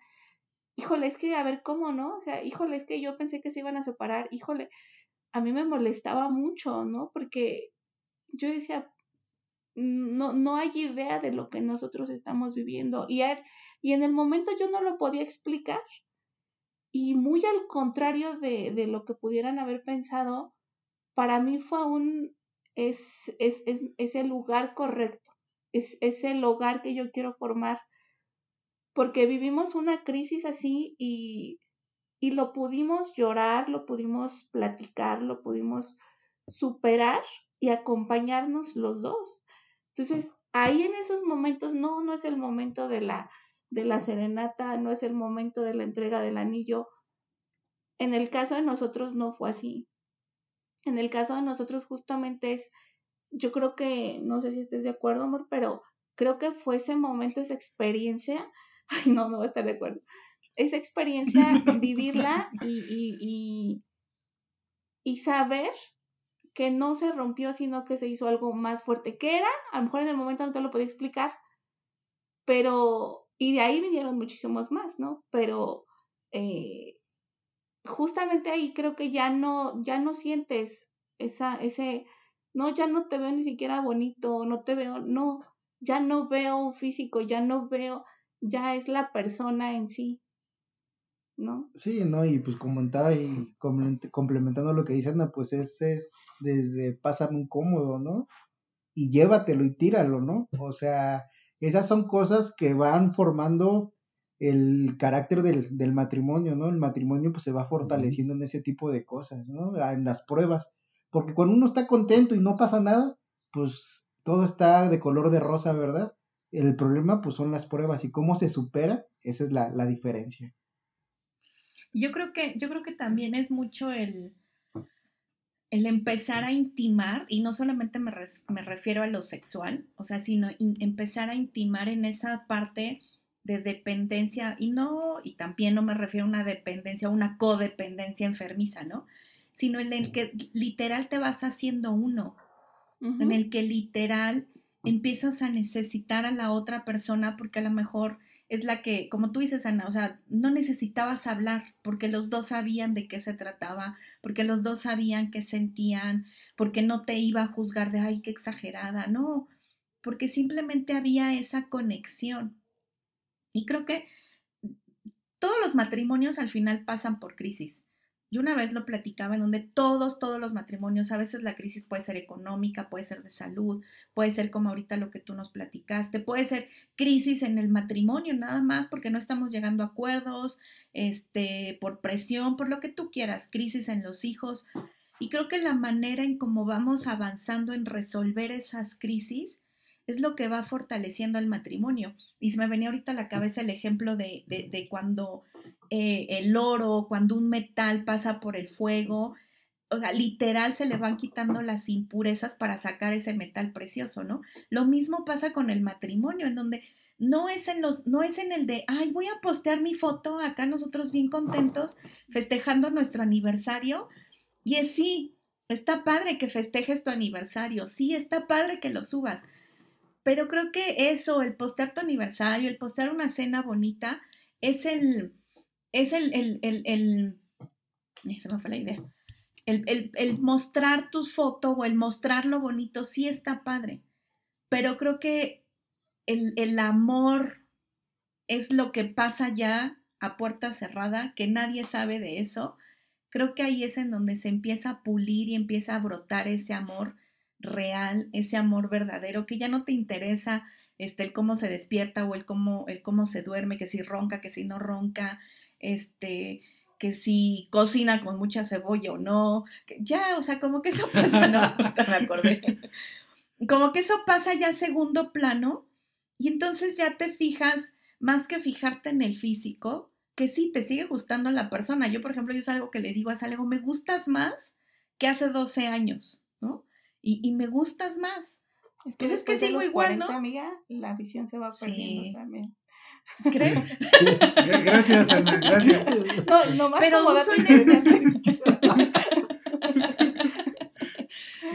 híjole, es que a ver cómo, ¿no? O sea, híjole, es que yo pensé que se iban a separar, híjole, a mí me molestaba mucho, ¿no? Porque yo decía, no, no hay idea de lo que nosotros estamos viviendo. Y, en el momento yo no lo podía explicar. Y muy al contrario de, lo que pudieran haber pensado, para mí fue un, es, es, es, es el lugar correcto, es, es el hogar que yo quiero formar, porque vivimos una crisis así y lo pudimos llorar, lo pudimos platicar, lo pudimos superar y acompañarnos los dos. Entonces, ahí en esos momentos, no, no es el momento de la, de la serenata, no es el momento de la entrega del anillo. En el caso de nosotros no fue así. En el caso de nosotros justamente es, yo creo que, no sé si estés de acuerdo, amor, pero creo que fue ese momento, esa experiencia, ay, no, no voy a estar de acuerdo, esa experiencia, vivirla y, y, y, y saber que no se rompió, sino que se hizo algo más fuerte. ¿Qué era? A lo mejor en el momento no te lo podía explicar, pero, y de ahí vinieron muchísimos más, ¿no? Pero eh, justamente ahí creo que ya no, ya no sientes esa, ese, no, ya no te veo ni siquiera bonito, no te veo, no, ya no veo un físico, ya no veo, ya es la persona en sí. ¿No? Sí, ¿no? Y pues comentaba y complementando lo que dice Ana, pues ese es desde pásame un cómodo, ¿no? Y llévatelo y tíralo, ¿no? O sea, esas son cosas que van formando el carácter del, del matrimonio, ¿no? El matrimonio pues se va fortaleciendo en ese tipo de cosas, ¿no? Ah, en las pruebas. Porque cuando uno está contento y no pasa nada, pues todo está de color de rosa, ¿verdad? El problema pues son las pruebas y cómo se supera, esa es la, la diferencia. Yo creo que, yo creo que también es mucho el, el empezar a intimar, y no solamente me, me refiero a lo sexual, o sea, sino empezar a intimar en esa parte de dependencia, y no, y también no me refiero a una dependencia, una codependencia enfermiza, ¿no? Sino en el que literal te vas haciendo uno, en el que literal empiezas a necesitar a la otra persona porque a lo mejor es la que, como tú dices, Ana, o sea, no necesitabas hablar porque los dos sabían de qué se trataba, porque los dos sabían qué sentían, porque no te iba a juzgar de, ay, qué exagerada, no, porque simplemente había esa conexión. Y creo que todos los matrimonios al final pasan por crisis. Yo una vez lo platicaba en donde todos, todos los matrimonios, a veces la crisis puede ser económica, puede ser de salud, puede ser como ahorita lo que tú nos platicaste, puede ser crisis en el matrimonio nada más porque no estamos llegando a acuerdos, este, por presión, por lo que tú quieras, crisis en los hijos. Y creo que la manera en cómo vamos avanzando en resolver esas crisis es lo que va fortaleciendo al matrimonio. Y se me venía ahorita a la cabeza el ejemplo de, de, cuando eh, el oro, cuando un metal pasa por el fuego, o sea, literal se le van quitando las impurezas para sacar ese metal precioso, ¿no? Lo mismo pasa con el matrimonio, en donde no es en los, no es en el de, ay, voy a postear mi foto acá nosotros bien contentos, festejando nuestro aniversario. Y es sí, está padre que festejes tu aniversario, sí, está padre que lo subas, pero creo que eso, el postear tu aniversario, el postear una cena bonita, es el, es el, el, el, el me fue la idea. El, mostrar tus fotos o el mostrar lo bonito sí está padre, pero creo que el amor es lo que pasa ya a puerta cerrada, que nadie sabe de eso. Creo que ahí es en donde se empieza a pulir y empieza a brotar ese amor real, ese amor verdadero, que ya no te interesa este, el cómo se despierta o el cómo, el cómo se duerme, que si ronca, que si no ronca, este, que si cocina con mucha cebolla o no, ya, o sea, como que eso pasa, no, me acordé, como que eso pasa ya a segundo plano y entonces ya te fijas, más que fijarte en el físico, que sí, te sigue gustando la persona. Yo, por ejemplo, yo es algo que le digo a Salego, me gustas más que hace 12 años, ¿no? y, me gustas más. Es que, pues es que sigo igual, ¿no? amiga, la visión se va perdiendo también. ¿Crees? gracias, Ana, gracias. No, no más Pero soy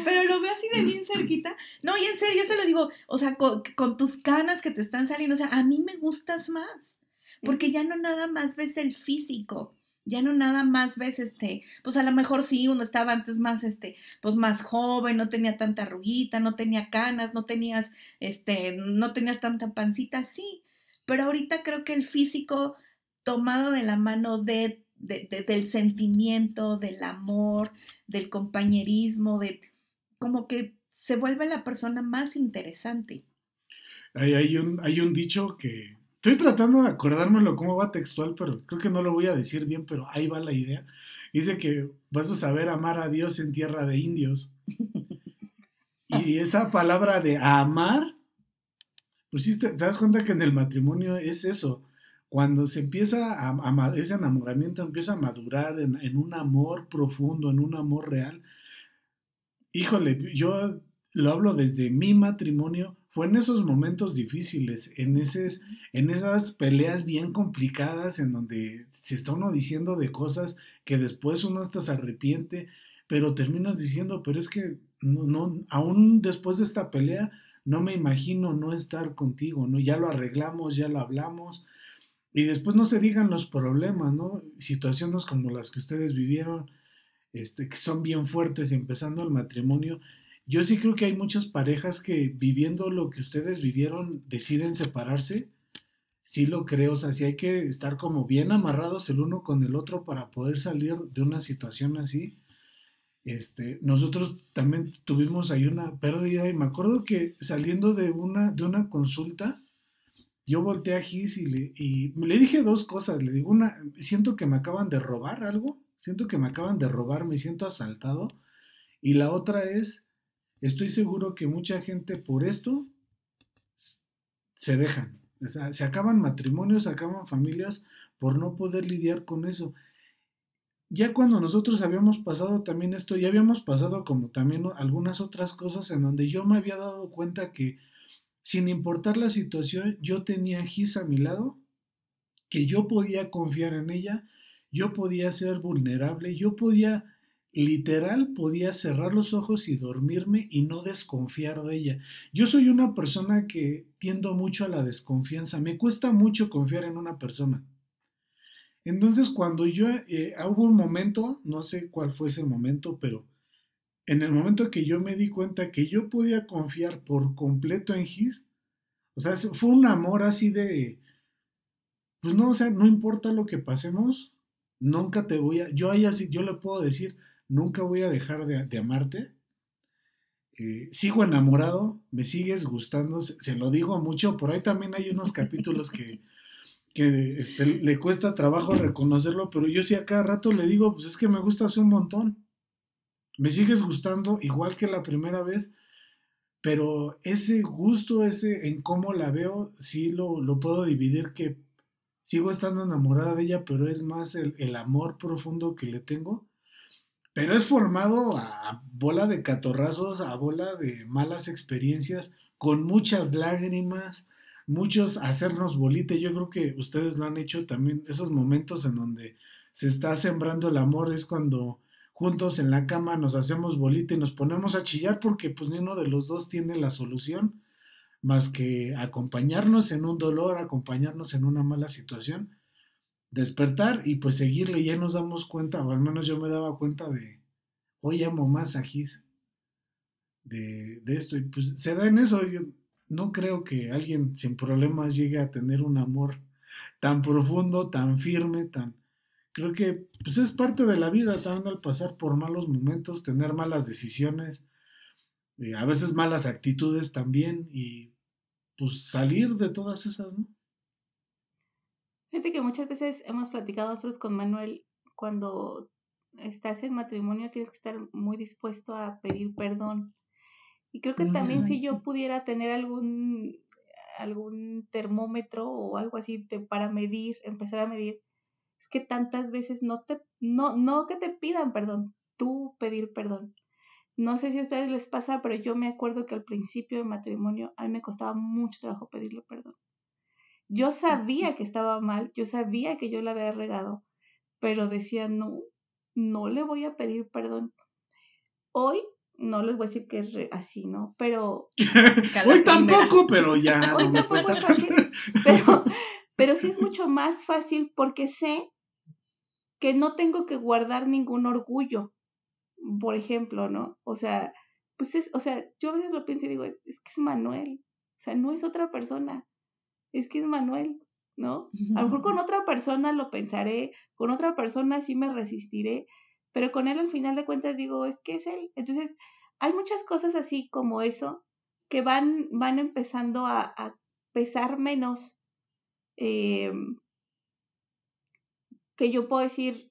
Pero lo veo así de bien cerquita. No, y en serio, yo se lo digo, o sea, con, con, tus canas que te están saliendo, o sea, a mí me gustas más. Porque ya no nada más ves el físico ya no nada más ves este, pues a lo mejor sí, uno estaba antes más este, pues más joven, no tenía tanta arruguita, no tenía canas, no tenías este, no tenías tanta pancita, sí, pero ahorita creo que el físico tomado de la mano de, del sentimiento, del amor, del compañerismo, de como que se vuelve la persona más interesante. Hay, hay, un, hay un dicho que Estoy tratando de acordármelo cómo va textual, pero creo que no lo voy a decir bien, pero ahí va la idea. Dice que vas a saber amar a Dios en tierra de indios. Y esa palabra de amar, pues sí, te, das cuenta que en el matrimonio es eso. Cuando se empieza a, ese enamoramiento empieza a madurar en, en un amor profundo, en un amor real. Híjole, yo lo hablo desde mi matrimonio fue en esos momentos difíciles, en, en esas peleas bien complicadas en donde se está uno diciendo de cosas que después uno hasta se arrepiente, pero terminas diciendo, pero es que no, no, aún después de esta pelea no me imagino no estar contigo, ¿no? Ya lo arreglamos, ya lo hablamos, y después no se digan los problemas, ¿no? Situaciones como las que ustedes vivieron, este, que son bien fuertes empezando el matrimonio, yo sí creo que hay muchas parejas que viviendo lo que ustedes vivieron deciden separarse. Sí lo creo, o sea, sí hay que estar como bien amarrados el uno con el otro para poder salir de una situación así. Este, nosotros también tuvimos ahí una pérdida y me acuerdo que saliendo de una, de una consulta, yo volteé a Gis y le, y le dije dos cosas. Le digo, una, siento que me acaban de robar algo, siento que me acaban de robar, me siento asaltado. Y la otra es, estoy seguro que mucha gente por esto se dejan. O sea, se acaban matrimonios, se acaban familias por no poder lidiar con eso. Ya cuando nosotros habíamos pasado también esto, ya habíamos pasado como también algunas otras cosas en donde yo me había dado cuenta que sin importar la situación, yo tenía a Gis a mi lado, que yo podía confiar en ella, yo podía ser vulnerable, yo podía literal podía cerrar los ojos y dormirme y no desconfiar de ella. Yo soy una persona que tiendo mucho a la desconfianza, me cuesta mucho confiar en una persona. Entonces cuando yo, eh, hubo un momento, no sé cuál fue ese momento, pero en el momento que yo me di cuenta que yo podía confiar por completo en Gis, o sea, fue un amor así de, pues no, o sea, no importa lo que pasemos, nunca te voy a, yo ahí así, yo le puedo decir, nunca voy a dejar de, amarte. Eh, sigo enamorado, me sigues gustando, se, lo digo mucho, por ahí también hay unos capítulos que, que este, le cuesta trabajo reconocerlo, pero yo sí a cada rato le digo, pues es que me gustas un montón, me sigues gustando igual que la primera vez, pero ese gusto, ese en cómo la veo, sí lo, lo puedo dividir que sigo estando enamorada de ella, pero es más el, amor profundo que le tengo. Pero es formado a bola de catorrazos, a bola de malas experiencias, con muchas lágrimas, muchos hacernos bolite. Yo creo que ustedes lo han hecho también, esos momentos en donde se está sembrando el amor es cuando juntos en la cama nos hacemos bolita y nos ponemos a chillar porque pues ni uno de los dos tiene la solución más que acompañarnos en un dolor, acompañarnos en una mala situación, despertar y pues seguirle. Ya nos damos cuenta, o al menos yo me daba cuenta de, hoy amo más a Gis, de, de esto. Y pues se da en eso. Yo no creo que alguien sin problemas llegue a tener un amor tan profundo, tan firme, tan... Creo que pues es parte de la vida también al pasar por malos momentos, tener malas decisiones, eh, a veces malas actitudes también y pues salir de todas esas, ¿no? Fíjate que muchas veces hemos platicado nosotros con Manuel, cuando estás en matrimonio tienes que estar muy dispuesto a pedir perdón. Y creo que también si yo pudiera tener algún algún termómetro o algo así para medir, empezar a medir, es que tantas veces no te, no, no que te pidan perdón, tú pedir perdón. No sé si a ustedes les pasa, pero yo me acuerdo que al principio de matrimonio a mí me costaba mucho trabajo pedirle perdón. Yo sabía que estaba mal, yo sabía que yo la había regado, pero decía, no, no le voy a pedir perdón. Hoy no les voy a decir que es así, ¿no? Pero... Hoy tampoco, pero ya. Hoy tampoco es fácil, pero, pero sí es mucho más fácil porque sé que no tengo que guardar ningún orgullo por ejemplo, ¿no? O sea, pues es, o sea, yo a veces lo pienso y digo, es que es Manuel, o sea, no es otra persona, es que es Manuel, ¿no? A lo mejor con otra persona lo pensaré, con otra persona sí me resistiré, pero con él al final de cuentas digo, es que es él. Entonces, hay muchas cosas así como eso que van, van empezando a, a pesar menos. Eh, que yo puedo decir,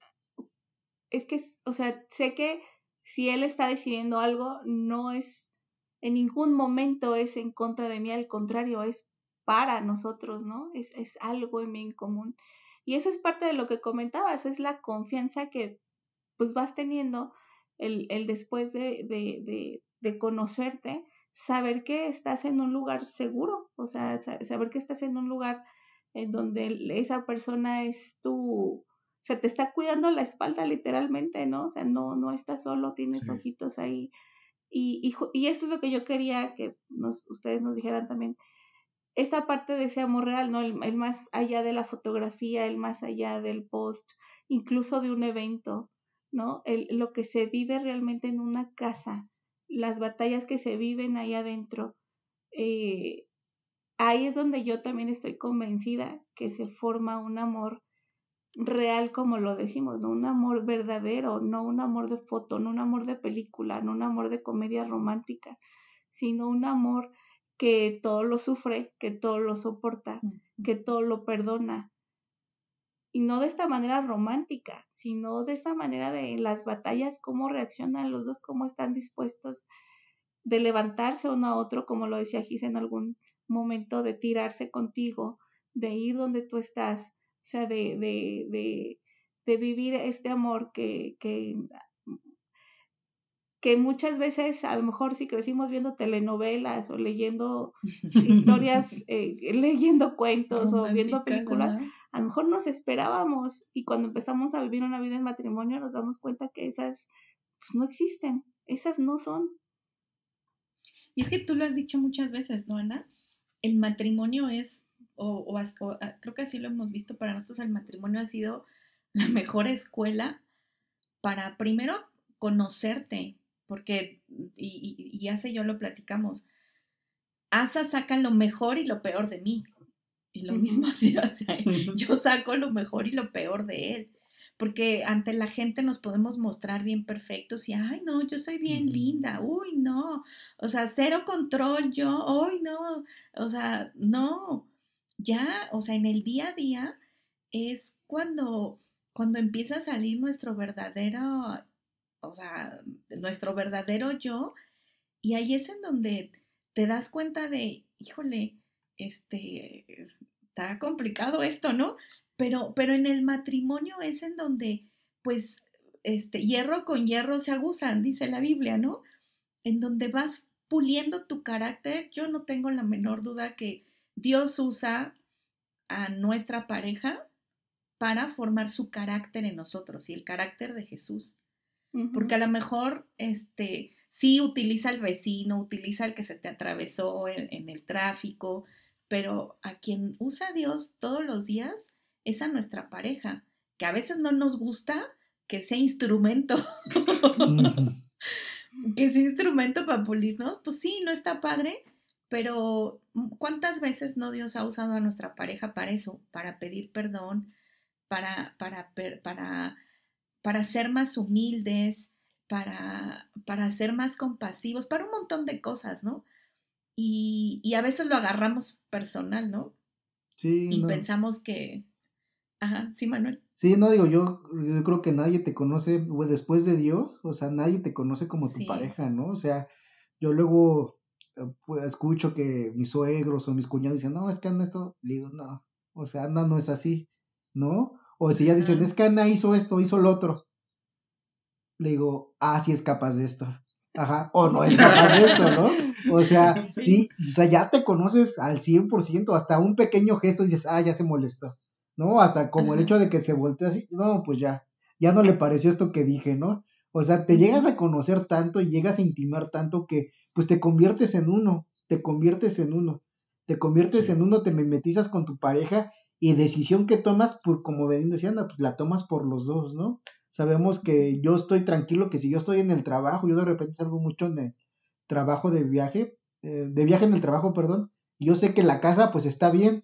es que, o sea, sé que si él está decidiendo algo, no es, en ningún momento es en contra de mí, al contrario, es para nosotros, ¿no? Es, es algo en común. Y eso es parte de lo que comentabas, es la confianza que pues vas teniendo el, el después de, de, de, de conocerte, saber que estás en un lugar seguro, o sea, saber que estás en un lugar en donde esa persona es tu, o sea, te está cuidando la espalda literalmente, ¿no? O sea, no, no estás solo, tienes ojitos ahí. Y, y, y, eso es lo que yo quería que nos, ustedes nos dijeran también. Esta parte de ese amor real, ¿no? El, el, más allá de la fotografía, el más allá del post, incluso de un evento, ¿no? El, lo que se vive realmente en una casa, las batallas que se viven ahí adentro. Eh, ahí es donde yo también estoy convencida que se forma un amor real como lo decimos, no un amor verdadero, no un amor de foto, no un amor de película, no un amor de comedia romántica, sino un amor que todo lo sufre, que todo lo soporta, que todo lo perdona. Y no de esta manera romántica, sino de esta manera de las batallas, cómo reaccionan los dos, cómo están dispuestos de levantarse uno a otro, como lo decía Gis en algún momento, de tirarse contigo, de ir donde tú estás, o sea, de, de, de, de vivir este amor que, que, que muchas veces, a lo mejor si crecimos viendo telenovelas o leyendo historias, eh, leyendo cuentos o viendo películas, a lo mejor nos esperábamos y cuando empezamos a vivir una vida en matrimonio nos damos cuenta que esas pues, no existen, esas no son. Y es que tú lo has dicho muchas veces, ¿no, Ana? El matrimonio es o, ah, creo que así lo hemos visto, para nosotros el matrimonio ha sido la mejor escuela para primero conocerte, porque, y, y, hace yo lo platicamos, Asa saca lo mejor y lo peor de mí. Y lo mismo hacía, o sea, yo saco lo mejor y lo peor de él. Porque ante la gente nos podemos mostrar bien perfectos y, ay, no, yo soy bien linda, uy, no, o sea, cero control, yo, uy, no, o sea, no, ya, o sea, en el día a día es cuando, cuando empieza a salir nuestro verdadero, o sea, nuestro verdadero yo, y ahí es en donde te das cuenta de, híjole, este, está complicado esto, ¿no? Pero, pero en el matrimonio es en donde, pues, este, hierro con hierro se agusan, dice la Biblia, ¿no? En donde vas puliendo tu carácter. Yo no tengo la menor duda que Dios usa a nuestra pareja para formar su carácter en nosotros y el carácter de Jesús. Porque a lo mejor, este, sí utiliza al vecino, utiliza al que se te atravesó en, en el tráfico, pero a quien usa Dios todos los días es a nuestra pareja, que a veces no nos gusta que sea instrumento, que sea instrumento para pulirnos, pues sí, no está padre, pero ¿cuántas veces no Dios ha usado a nuestra pareja para eso? Para pedir perdón, para, para, para, para ser más humildes, para, para ser más compasivos, para un montón de cosas, ¿no? Y, y a veces lo agarramos personal, ¿no? Sí, Y no. pensamos que... Ajá, sí, Manuel. Sí, no digo, yo, yo creo que nadie te conoce pues, después de Dios, o sea, nadie te conoce como tu Sí. pareja, ¿no? O sea, yo luego eh, pues, escucho que mis suegros o mis cuñados dicen, no, es que Ana esto, le digo, no, o sea, Ana no es así, ¿no? O si ya dicen, es que Ana hizo esto, hizo lo otro, le digo, ah, sí es capaz de esto, ajá, o no es capaz de esto, ¿no? O sea, sí, o sea, ya te conoces al 100%, hasta un pequeño gesto dices, ah, ya se molestó. ¿no? Hasta como el hecho de que se voltea así, no, pues ya, ya no le pareció esto que dije, ¿no? O sea, te llegas a conocer tanto y llegas a intimar tanto que pues te conviertes en uno, te conviertes en uno, te conviertes Sí. en uno, te mimetizas con tu pareja y decisión que tomas, por, como ven diciendo, pues la tomas por los dos, ¿no? Sabemos que yo estoy tranquilo, que si yo estoy en el trabajo, yo de repente salgo mucho en el trabajo de viaje, eh, de viaje en el trabajo, perdón, yo sé que la casa pues está bien,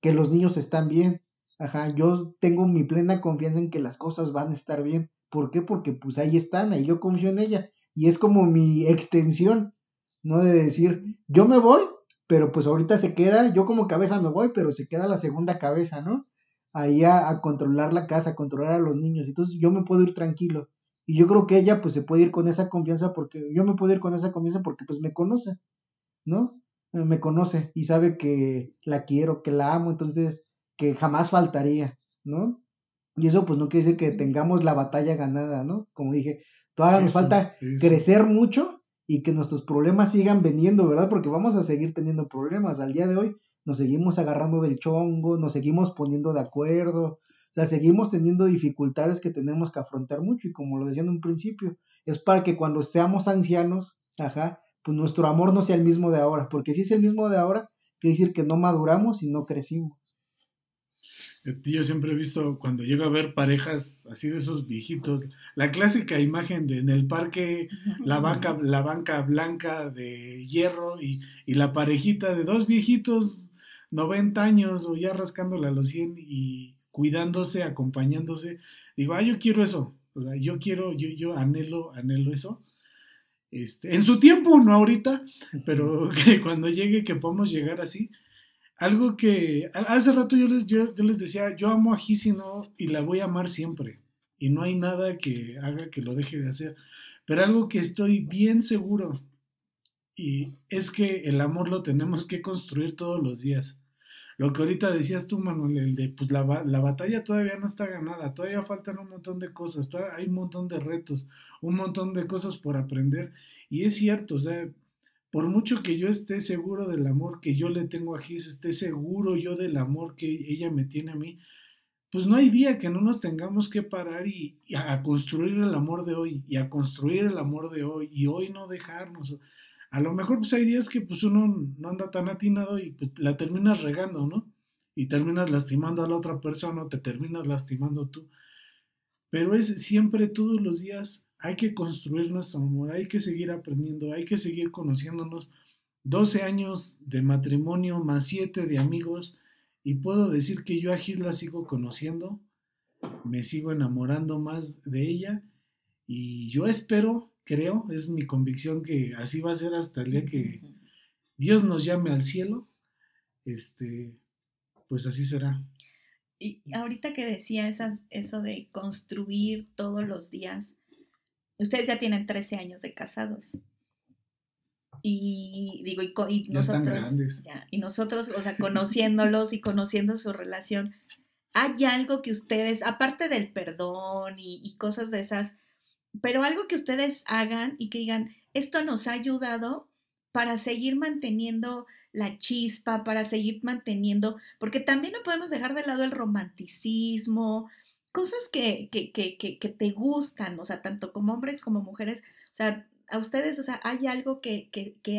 que los niños están bien, Ajá, yo tengo mi plena confianza en que las cosas van a estar bien. ¿Por qué? Porque pues ahí están, ahí yo confío en ella. Y es como mi extensión, ¿no? De decir, yo me voy, pero pues ahorita se queda, yo como cabeza me voy, pero se queda la segunda cabeza, ¿no? Ahí a, a controlar la casa, a controlar a los niños. Entonces yo me puedo ir tranquilo. Y yo creo que ella pues se puede ir con esa confianza porque yo me puedo ir con esa confianza porque pues me conoce, ¿no? Eh, Me conoce y sabe que la quiero, que la amo, entonces que jamás faltaría, ¿no? Y eso pues no quiere decir que tengamos la batalla ganada, ¿no? Como dije, todavía nos falta eso. crecer mucho y que nuestros problemas sigan veniendo, ¿verdad? Porque vamos a seguir teniendo problemas. Al día de hoy nos seguimos agarrando del chongo, nos seguimos poniendo de acuerdo, o sea, seguimos teniendo dificultades que tenemos que afrontar mucho y como lo decía en un principio, es para que cuando seamos ancianos, ajá, pues nuestro amor no sea el mismo de ahora, porque si es el mismo de ahora, quiere decir que no maduramos y no crecimos. Yo siempre he visto cuando llego a ver parejas así de esos viejitos, la clásica imagen de en el parque, la banca, la banca blanca de hierro y, y la parejita de dos viejitos, 90 años o ya rascándole a los 100 y cuidándose, acompañándose. Digo, ah, yo quiero eso. O sea, yo quiero, yo, yo anhelo, anhelo eso. Este, en su tiempo, no ahorita, pero que cuando llegue, que podamos llegar así. Algo que hace rato yo les, yo, yo les decía, yo amo a Gisi ¿no? y la voy a amar siempre. Y no hay nada que haga que lo deje de hacer. Pero algo que estoy bien seguro y es que el amor lo tenemos que construir todos los días. Lo que ahorita decías tú, Manuel, el de pues la, la batalla todavía no está ganada, todavía faltan un montón de cosas, hay un montón de retos, un montón de cosas por aprender. Y es cierto, o sea, por mucho que yo esté seguro del amor que yo le tengo a Gis, esté seguro yo del amor que ella me tiene a mí, pues no hay día que no nos tengamos que parar y, a construir el amor de hoy, y a construir el amor de hoy, y hoy no dejarnos. A lo mejor pues hay días que pues uno no anda tan atinado y pues la terminas regando, ¿no? Y terminas lastimando a la otra persona o te terminas lastimando tú. Pero es siempre todos los días hay que construir nuestro amor, hay que seguir aprendiendo, hay que seguir conociéndonos. 12 años de matrimonio más 7 de amigos y puedo decir que yo a Gis la sigo conociendo, me sigo enamorando más de ella y yo espero, creo, es mi convicción que así va a ser hasta el día que Dios nos llame al cielo. Este, pues así será. Y ahorita que decía esas, eso de construir todos los días, ustedes ya tienen 13 años de casados. Y digo, y, y Ya están nosotros, grandes. ya, y nosotros, o sea, conociéndolos y conociendo su relación, hay algo que ustedes, aparte del perdón y, y cosas de esas, pero algo que ustedes hagan y que digan, esto nos ha ayudado para seguir manteniendo la chispa, para seguir manteniendo, porque también no podemos dejar de lado el romanticismo, cosas que, que, que, que, te gustan, o sea, tanto como hombres como mujeres, o sea, a ustedes, o sea, hay algo que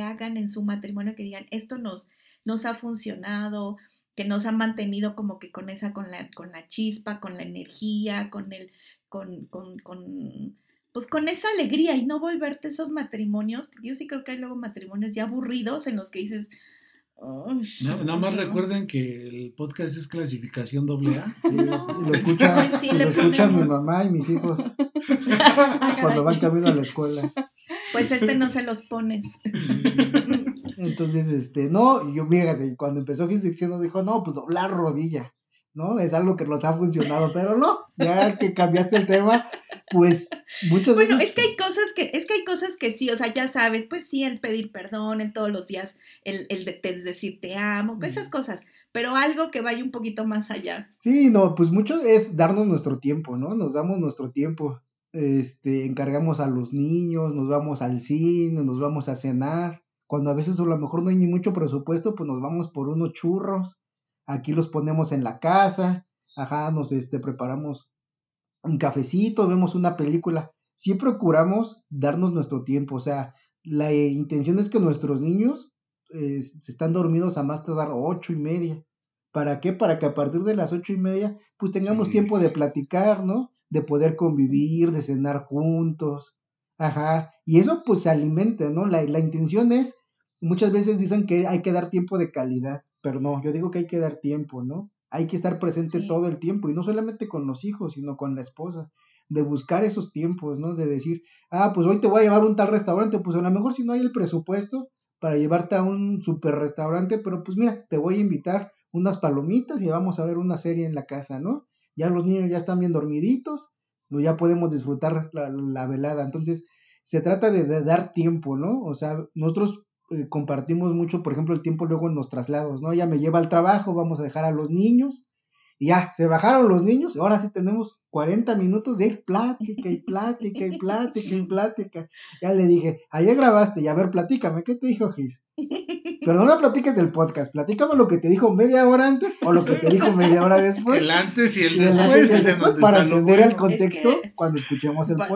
hagan en su matrimonio que digan, esto nos, nos ha funcionado, que nos ha mantenido como que con esa, con la, con la chispa, con la energía, con el, con, con, con, pues con esa alegría y no volverte esos matrimonios, porque yo sí creo que hay luego matrimonios ya aburridos en los que dices, "Ay, Na- Nada más no". recuerden que el podcast es clasificación doble A. Sí, No. lo escucha, sí, lo escuchan mi mamá y mis hijos cuando van camino a la escuela. Pues este no se los pones. Entonces, este, no, y yo, fíjate, cuando empezó Gis diciendo, dijo, no, pues doblar rodilla, ¿no? Es algo que nos ha funcionado, pero no, ya que cambiaste el tema, pues muchas Bueno, veces... es que hay cosas que, es que hay cosas que sí, o sea, ya sabes, pues sí, el pedir perdón, el todos los días, el, el de, de decir te amo, esas cosas, pero algo que vaya un poquito más allá. Sí, no, pues mucho es darnos nuestro tiempo, ¿no? Nos damos nuestro tiempo. Este, encargamos a los niños, nos vamos al cine, nos vamos a cenar. Cuando a veces a lo mejor no hay ni mucho presupuesto, pues nos vamos por unos churros. Aquí los ponemos en la casa. Ajá, nos este, preparamos un cafecito, vemos una película. Sí procuramos darnos nuestro tiempo. O sea, la intención es que nuestros niños eh, se están dormidos a más tardar ocho y media. ¿Para qué? Para que a partir de las ocho y media, pues tengamos Sí. tiempo de platicar, ¿no? De poder convivir, de cenar juntos. Ajá. Y eso pues se alimenta, ¿no? La, la intención es, muchas veces dicen que hay que dar tiempo de calidad, pero no, yo digo que hay que dar tiempo, ¿no? Hay que estar presente Sí. todo el tiempo y no solamente con los hijos, sino con la esposa. De buscar esos tiempos, ¿no? De decir, ah, pues hoy te voy a llevar a un tal restaurante, pues a lo mejor si no hay el presupuesto para llevarte a un super restaurante, pero pues mira, te voy a invitar unas palomitas y vamos a ver una serie en la casa, ¿no? Ya los niños ya están bien dormiditos, pues ya podemos disfrutar la, la velada. Entonces, se trata de, de dar tiempo, ¿no? O sea, nosotros eh, compartimos mucho, por ejemplo, el tiempo luego en los traslados, ¿no? Ella me lleva al trabajo, vamos a dejar a los niños, y ya, se bajaron los niños, ahora sí tenemos 40 minutos de ir plática y plática y plática y plática. Ya le dije, ayer grabaste, y a ver, platícame, ¿qué te dijo Gis? Pero no me platiques del podcast, platícame lo que te dijo media hora antes o lo que te dijo media hora después. El antes y el Y el después antes y el es en después donde para está lo entender el bueno. contexto Es que- cuando escuchemos el Pa-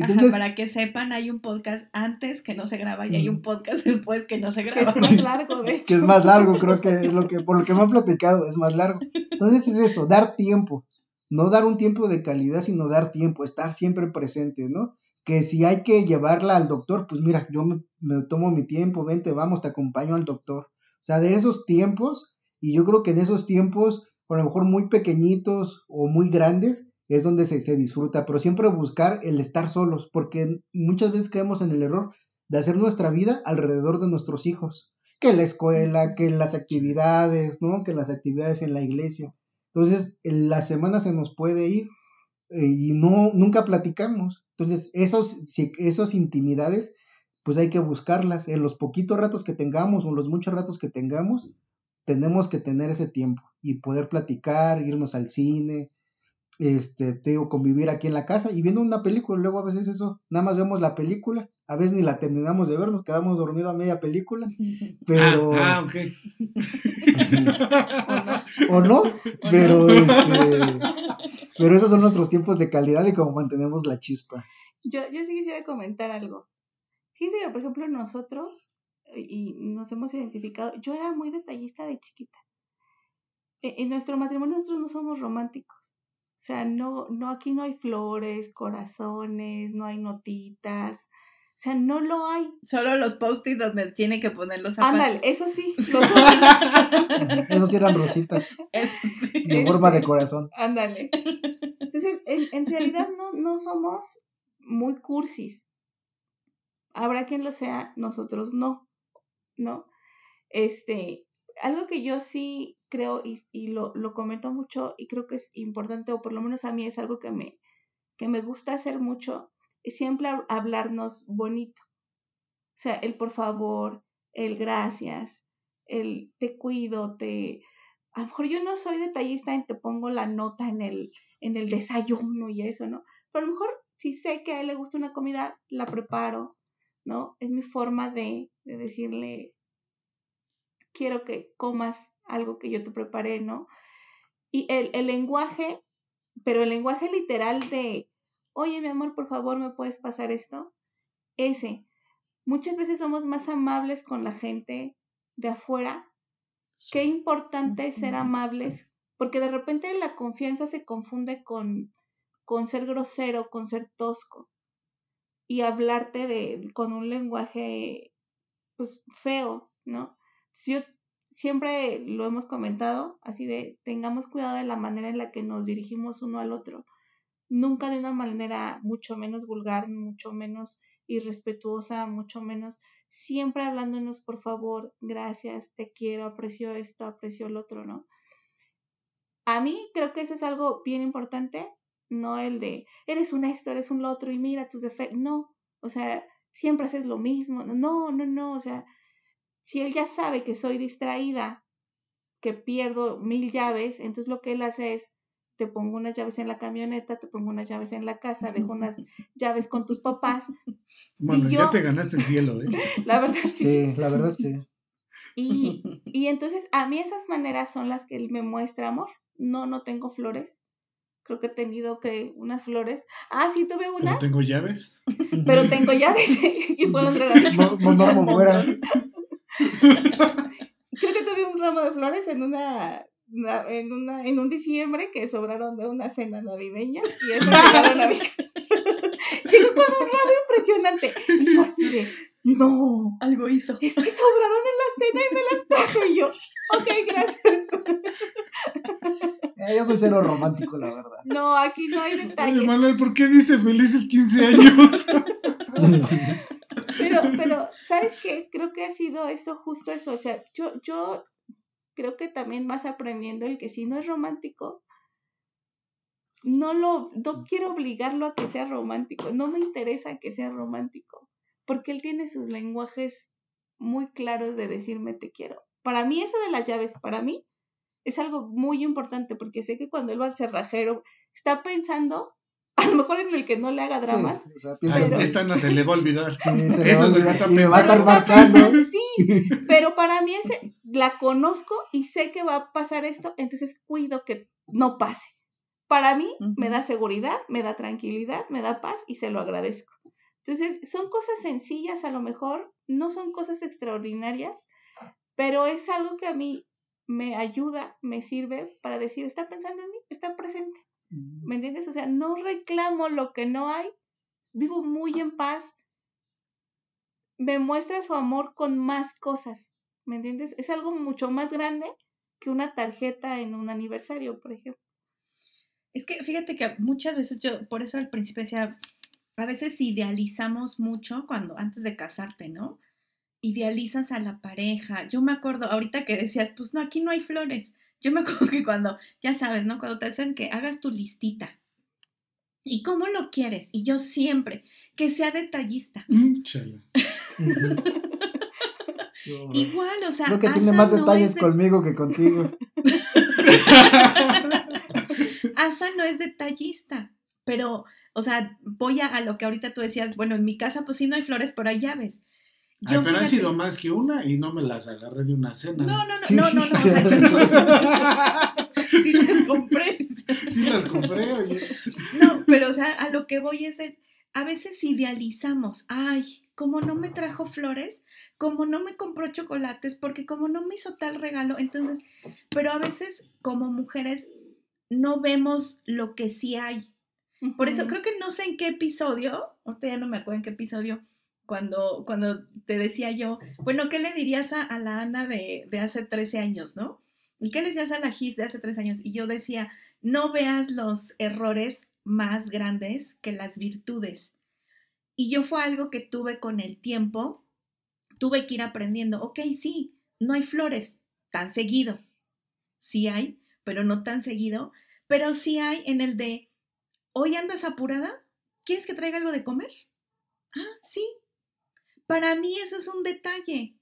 Ajá, Entonces, para que sepan, hay un podcast antes que no se graba y hay un podcast después que no se Que graba. es más largo, de hecho. que es más largo, creo que es lo que, por lo que me han platicado, es más largo. Entonces es eso, dar tiempo, no dar un tiempo de calidad, sino dar tiempo, estar siempre presente, ¿no? Que si hay que llevarla al doctor, pues mira, yo me, me tomo mi tiempo, vente, vamos, te acompaño al doctor. O sea, de esos tiempos, y yo creo que en esos tiempos, a lo mejor muy pequeñitos o muy grandes, es donde se, se disfruta, pero siempre buscar el estar solos, porque muchas veces caemos en el error de hacer nuestra vida alrededor de nuestros hijos que la escuela, que las actividades, ¿no? Que las actividades en la iglesia. Entonces, en la semana se nos puede ir eh, y no, nunca platicamos. Entonces, esos, si- esos intimidades, pues hay que buscarlas. En los poquitos ratos que tengamos o en los muchos ratos que tengamos, tenemos que tener ese tiempo y poder platicar, irnos al cine, este, te digo, convivir aquí en la casa y viendo una película. Luego a veces eso, nada más vemos la película, a veces ni la terminamos de ver, nos quedamos dormidos a media película, pero... Ah, ah, ok. o no, pero este, pero esos son nuestros tiempos de calidad y cómo mantenemos la chispa. Yo, yo sí quisiera comentar algo. Fíjense que, por ejemplo, nosotros, y nos hemos identificado, yo era muy detallista de chiquita. E- En nuestro matrimonio nosotros no somos románticos. O sea, no, no, aquí no hay flores, corazones, no hay notitas. O sea, no lo hay. Solo los post-it donde tiene que poner los zapatos. Ándale, eso sí. Los Esos sí eran rositas, de forma de corazón. Ándale. Entonces, en, en realidad no, no somos muy cursis. Habrá quien lo sea, nosotros no, ¿no? Este, algo que yo sí creo y, y lo, lo comento mucho y creo que es importante, o por lo menos a mí es algo que me, que me gusta hacer mucho, es siempre hab- hablarnos bonito. O sea, el por favor, el gracias, el te cuido, te... A lo mejor yo no soy detallista en te pongo la nota en el, en el desayuno y eso, ¿no? Pero a lo mejor si sé que a él le gusta una comida, la preparo, ¿no? Es mi forma de, de decirle, quiero que comas algo que yo te preparé, ¿no? Y el, el lenguaje, pero el lenguaje literal de, oye, mi amor, por favor, ¿me puedes pasar esto? Ese. Muchas veces somos más amables con la gente de afuera. Qué importante es ser amables, porque de repente la confianza se confunde con, con ser grosero, con ser tosco y hablarte de, con un lenguaje pues feo, ¿no? Si yo siempre lo hemos comentado, así de tengamos cuidado de la manera en la que nos dirigimos uno al otro. Nunca de una manera mucho menos vulgar, mucho menos irrespetuosa, mucho menos, siempre hablándonos por favor, gracias, te quiero, aprecio esto, aprecio el otro, ¿no? A mí creo que eso es algo bien importante, no el de, eres un esto, eres un lo otro y mira tus defectos, no, o sea, siempre haces lo mismo, no, no, no, o sea, si él ya sabe que soy distraída, que pierdo mil llaves, entonces lo que él hace es, te pongo unas llaves en la camioneta, te pongo unas llaves en la casa, dejo unas llaves con tus papás, Bueno, Y ya yo- te ganaste el cielo, ¿eh? la verdad sí. Sí, la verdad sí. Y, y entonces a mí esas maneras son las que él me muestra amor. No, no tengo flores. Creo que he tenido que unas flores. Ah, sí tuve Pero unas, tengo llaves. pero tengo llaves y puedo entrar a No, no duermo fuera. Creo que tuve un ramo de flores en una, na- en una en un diciembre que sobraron de una cena navideña y eso llegaron a mi casa. Llegó con un ramo impresionante y yo así de no, Algo hizo. es que sobraron en la cena y me las traje y yo, ok, gracias. Eh, yo soy cero romántico, la verdad. No, aquí no hay Oye, detalles. Manuel, ¿por qué dice felices 15 años? Pero, pero, ¿sabes qué? Creo que ha sido eso, justo eso. O sea, yo, yo creo que también vas aprendiendo el que si no es romántico, no lo, no quiero obligarlo a que sea romántico. No me interesa que sea romántico. Porque él tiene sus lenguajes muy claros de decirme te quiero. Para mí, eso de las llaves, para mí, es algo muy importante porque sé que cuando él va al cerrajero, está pensando, a lo mejor en el que no le haga dramas, Sí, o sea, Ay, pienso Pero- esta no se le va a olvidar. sí, Eso es lo que olvidar está me va a estar pensando. marcando. Sí, pero para mí ese, la conozco y sé que va a pasar esto, entonces cuido que no pase. Para mí me da seguridad, me da tranquilidad, me da paz y se lo agradezco. Entonces, son cosas sencillas a lo mejor, no son cosas extraordinarias, pero es algo que a mí me ayuda, me sirve para decir, está pensando en mí, está presente. ¿Me entiendes? O sea, no reclamo lo que no hay, vivo muy en paz, me muestra su amor con más cosas, ¿me entiendes? Es algo mucho más grande que una tarjeta en un aniversario, por ejemplo. Es que fíjate que muchas veces yo, por eso al principio decía, a veces idealizamos mucho cuando, antes de casarte, ¿no? Idealizas a la pareja. Yo me acuerdo, ahorita que decías, pues no, aquí no hay flores. Yo me acuerdo que cuando, ya sabes, ¿no? Cuando te hacen que hagas tu listita. ¿Y cómo lo quieres? Y yo siempre, que sea detallista. Mm, Igual, o sea, Creo que tiene más no detalles es de- conmigo que contigo. Asa no es detallista, pero, o sea, voy a, a lo que ahorita tú decías, bueno, en mi casa pues sí no hay flores, pero hay llaves. Ay, pero han sido más que una y no me las agarré de una cena. No, no, no, Sí. no, no, no, o sea, yo no, sí las compré. Sí las compré, oye. No, pero, o sea, a lo que voy es el, a veces idealizamos, ay, como no me trajo flores, como no me compró chocolates, porque como no me hizo tal regalo, entonces, pero a veces como mujeres no vemos lo que sí hay. Por eso creo que no sé en qué episodio, ahorita ya no me acuerdo en qué episodio, cuando, cuando te decía yo, bueno, ¿qué le dirías a, la Ana de, de, hace 13 años, no? ¿Y qué le decías a la Gis de hace 13 años? Y yo decía, no veas los errores más grandes que las virtudes. Y yo fue algo que tuve con el tiempo, tuve que ir aprendiendo, ok, sí, no hay flores tan seguido, sí hay, pero no tan seguido, pero sí hay en el de, hoy andas apurada, ¿quieres que traiga algo de comer? Ah, sí. Para mí eso es un detalle.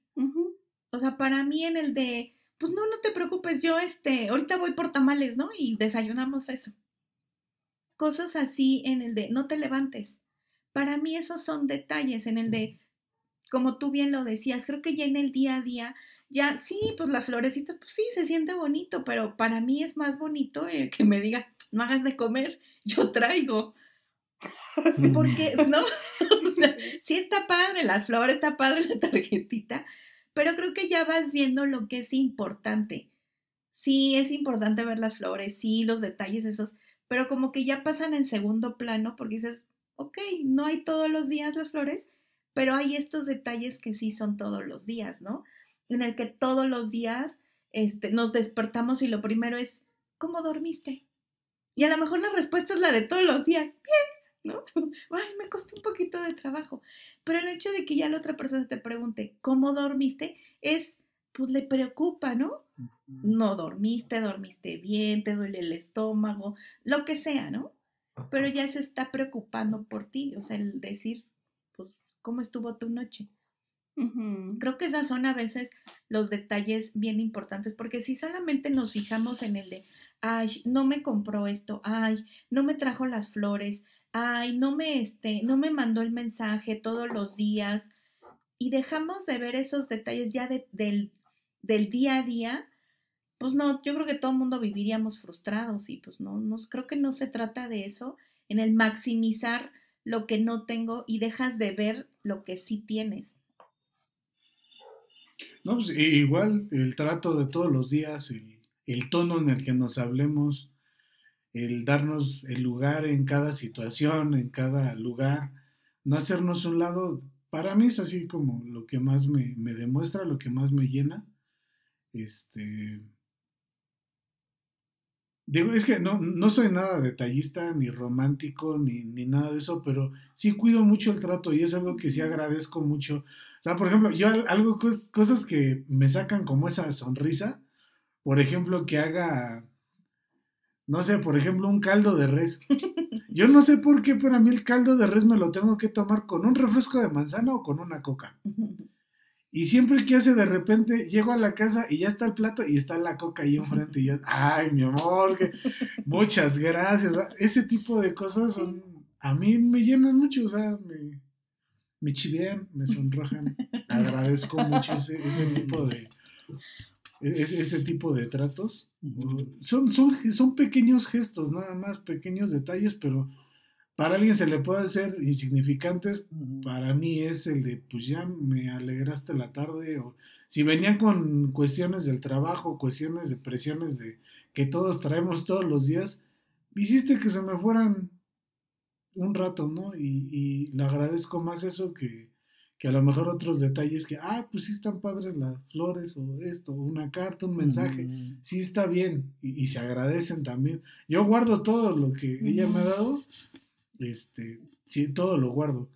O sea, para mí en el de, pues no, no te preocupes, yo este, ahorita voy por tamales, ¿no? Y desayunamos eso. Cosas así en el de, no te levantes. Para mí esos son detalles en el de, como tú bien lo decías, creo que ya en el día a día, ya sí, pues la florecita, pues sí, se siente bonito, pero para mí es más bonito el que me diga, no hagas de comer, yo traigo. Porque, ¿no? O sea, sí está padre, las flores, está padre la tarjetita, pero creo que ya vas viendo lo que es importante. Sí, es importante ver las flores, sí, los detalles esos, pero como que ya pasan en segundo plano porque dices, ok, no hay todos los días las flores, pero hay estos detalles que sí son todos los días, ¿no? En el que todos los días este, nos despertamos y lo primero es, ¿cómo dormiste? Y a lo mejor la respuesta es la de todos los días, bien, ¿no? Ay, me costó un poquito de trabajo. Pero el hecho de que ya la otra persona te pregunte, ¿cómo dormiste? Es, pues le preocupa, ¿no? No dormiste, dormiste bien, te duele el estómago, lo que sea, ¿no? Pero ya se está preocupando por ti, o sea, el decir, pues, ¿cómo estuvo tu noche? Creo que esas son a veces los detalles bien importantes, porque si solamente nos fijamos en el de, ay, no me compró esto, ay, no me trajo las flores, ay, no me, este, no me mandó el mensaje todos los días, y dejamos de ver esos detalles ya del, del día a día, pues no, yo creo que todo el mundo viviríamos frustrados y pues no, no, creo que no se trata de eso, en el maximizar lo que no tengo y dejas de ver lo que sí tienes. No, pues igual el trato de todos los días, el, el tono en el que nos hablemos, el darnos el lugar en cada situación, en cada lugar, no hacernos un lado, para mí es así como lo que más me, me demuestra, lo que más me llena. Este. Digo, es que no, no soy nada detallista, ni romántico, ni, ni nada de eso, pero sí cuido mucho el trato y es algo que sí agradezco mucho. O sea, por ejemplo, yo algo, cosas que me sacan como esa sonrisa, por ejemplo, que haga no sé, por ejemplo, un caldo de res. Yo no sé por qué, pero a mí el caldo de res me lo tengo que tomar con un refresco de manzana o con una coca. Y siempre que hace de repente llego a la casa y ya está el plato y está la coca ahí enfrente y ya, ay, mi amor, que, muchas gracias. Ese tipo de cosas son, a mí me llenan mucho, o sea, me, me chivean, me sonrojan. Agradezco mucho ese, ese tipo de, ese, ese tipo de tratos. Son, son, son pequeños gestos, nada más, pequeños detalles, pero para alguien se le puede hacer insignificantes, para mí es el de, pues ya me alegraste la tarde, o si venían con cuestiones del trabajo, cuestiones de presiones de que todos traemos todos los días, hiciste que se me fueran un rato, ¿no? Y, y le agradezco más eso que, que a lo mejor otros detalles que, ah, pues sí están padres las flores o esto, una carta, un mensaje, sí está bien y, se agradecen también. Yo guardo todo lo que ella me ha dado, este, sí, todo lo guardo.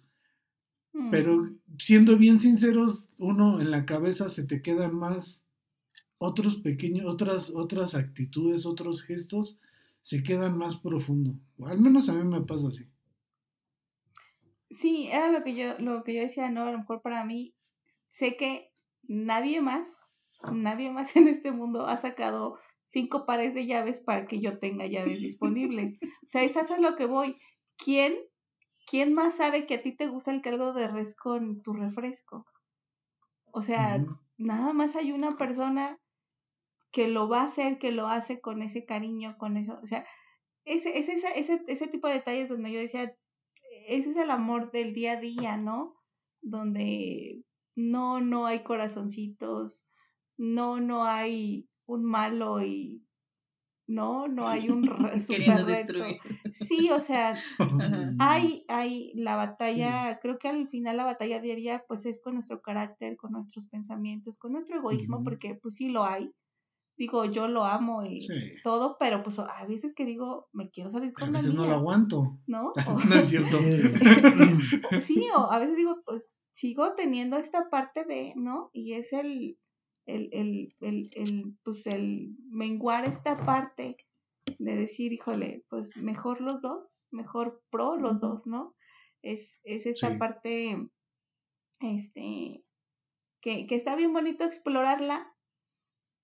Pero mm. siendo bien sinceros, uno en la cabeza se te quedan más otros pequeños, otras, otras actitudes, otros gestos, se quedan más profundo. O al menos a mí me pasa así. Sí, era lo que yo, lo que yo decía, ¿no? A lo mejor para mí, sé que nadie más, nadie más en este mundo ha sacado cinco pares de llaves para que yo tenga llaves disponibles. O sea, es a lo que voy. ¿Quién, quién más sabe que a ti te gusta el caldo de res con tu refresco? O sea, nada más hay una persona que lo va a hacer, que lo hace con ese cariño, con eso. O sea, ese, ese, ese, ese tipo de detalles donde yo decía, ese es el amor del día a día, ¿no? Donde no, no hay corazoncitos, no, no hay un malo y ¿no? No hay un super reto. destruir. Sí, o sea, hay, hay la batalla, creo que al final la batalla diaria pues es con nuestro carácter, con nuestros pensamientos, con nuestro egoísmo, porque pues sí lo hay. Digo, yo lo amo y Sí. todo, pero pues a veces que digo, me quiero salir A con la veces no mía, lo aguanto. ¿no? No es cierto. O- sí, o a veces digo, pues sigo teniendo esta parte de, ¿no? Y es el, el, el, el, el, pues el menguar esta parte de decir, híjole, pues mejor los dos, mejor pro los dos, ¿no? Es, es esta Sí. parte, este, que, que está bien bonito explorarla,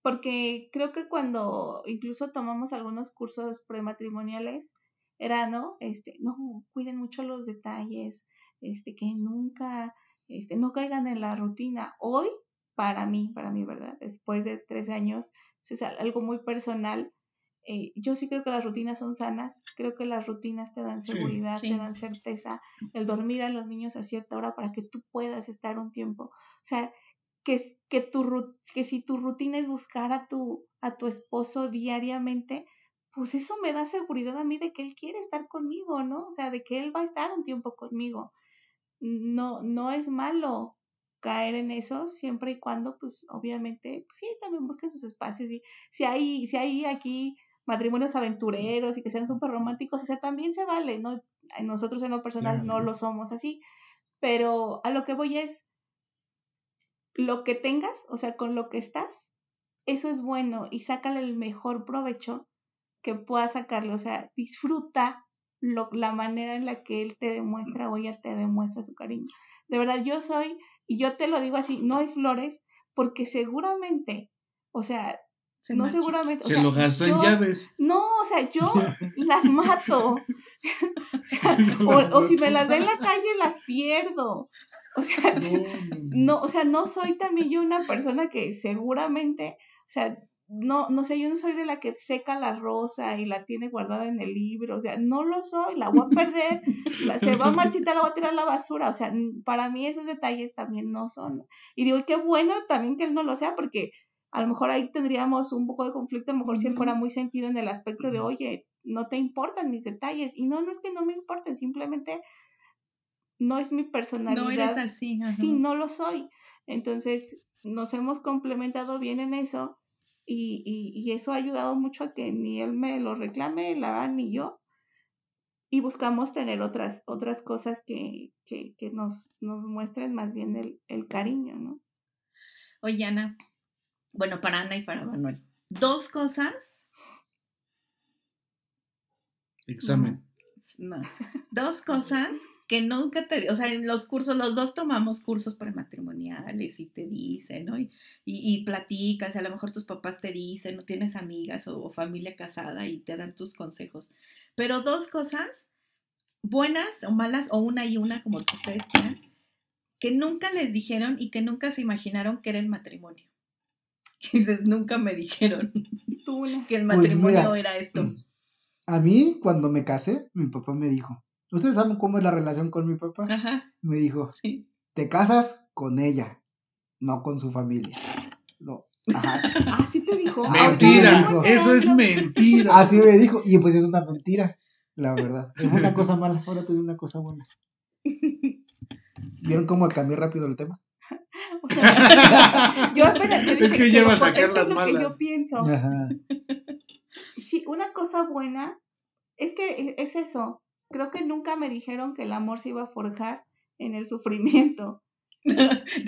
porque creo que cuando incluso tomamos algunos cursos prematrimoniales, era, ¿no? Este, no, cuiden mucho los detalles, este, que nunca, este, no caigan en la rutina. Hoy, para mí, para mí, ¿verdad? Después de 13 años, es algo muy personal. eh, yo sí creo que las rutinas son sanas, creo que las rutinas te dan Sí, seguridad, sí. te dan certeza, el dormir a los niños a cierta hora para que tú puedas estar un tiempo. O sea, que, que, tu, que si tu rutina es buscar a tu, a tu esposo diariamente, pues eso me da seguridad a mí de que él quiere estar conmigo, ¿no? O sea, de que él va a estar un tiempo conmigo. No, no es malo caer en eso siempre y cuando, pues, obviamente, pues sí, también busquen sus espacios y si hay, si hay aquí matrimonios aventureros y que sean súper románticos, o sea, también se vale, ¿no? Nosotros en lo personal no lo somos así, pero a lo que voy es, lo que tengas, o sea, con lo que estás, eso es bueno y sácale el mejor provecho que puedas sacarle, o sea, disfruta lo, la manera en la que él te demuestra o ella te demuestra su cariño. De verdad, yo soy, y yo te lo digo así, no hay flores, porque seguramente, o sea, Se no seguramente, o Se sea, lo gastó en llaves. No, o sea, yo las mato. o, sea, o, o si me las da en la calle, las pierdo. O sea, no, o sea, no soy también yo una persona que seguramente, o sea, no, no sé, yo no soy de la que seca la rosa y la tiene guardada en el libro, o sea, no lo soy, la voy a perder, la- se va a marchitar, la voy a tirar a la basura, o sea, para mí esos detalles también no son. Y digo, qué bueno también que él no lo sea, porque a lo mejor ahí tendríamos un poco de conflicto, a lo mejor si él fuera muy sentido en el aspecto de, oye, no te importan mis detalles, y no, no es que no me importen, simplemente no es mi personalidad. No eres así. ajá. Sí, no lo soy. Entonces, nos hemos complementado bien en eso y, y, y eso ha ayudado mucho a que ni él me lo reclame, la verdad, ni yo. Y buscamos tener otras, otras cosas que, que, que nos, nos muestren más bien el, el cariño, ¿no? Oye, Ana, bueno, para Ana y para Manuel, dos cosas, Examen. no, dos cosas que nunca te, o sea, en los cursos, los dos tomamos cursos prematrimoniales y te dicen, ¿no? Y, y, y platicas, y a lo mejor tus papás te dicen, no tienes amigas o, o familia casada y te dan tus consejos. Pero dos cosas, buenas o malas, o una y una, como ustedes quieran, que nunca les dijeron y que nunca se imaginaron que era el matrimonio. Y dices, nunca me dijeron que el Pues matrimonio mira, era esto. A mí, cuando me casé, mi papá me dijo, ¿ustedes saben cómo es la relación con mi papá? Ajá, Me dijo, sí. te casas con ella, no con su familia. No. Ajá. Ah, te dijo. Ah, sí me Mentira, dijo. eso es mentira. Así me dijo, y pues es una mentira, la verdad. Es una cosa mala, ahora te digo una cosa buena. ¿Vieron cómo cambié rápido el tema? O sea, yo apenas te Es dije que lleva a sacar las es lo que malas. yo pienso. Ajá. Sí, una cosa buena es que es eso. Creo que nunca me dijeron que el amor se iba a forjar en el sufrimiento.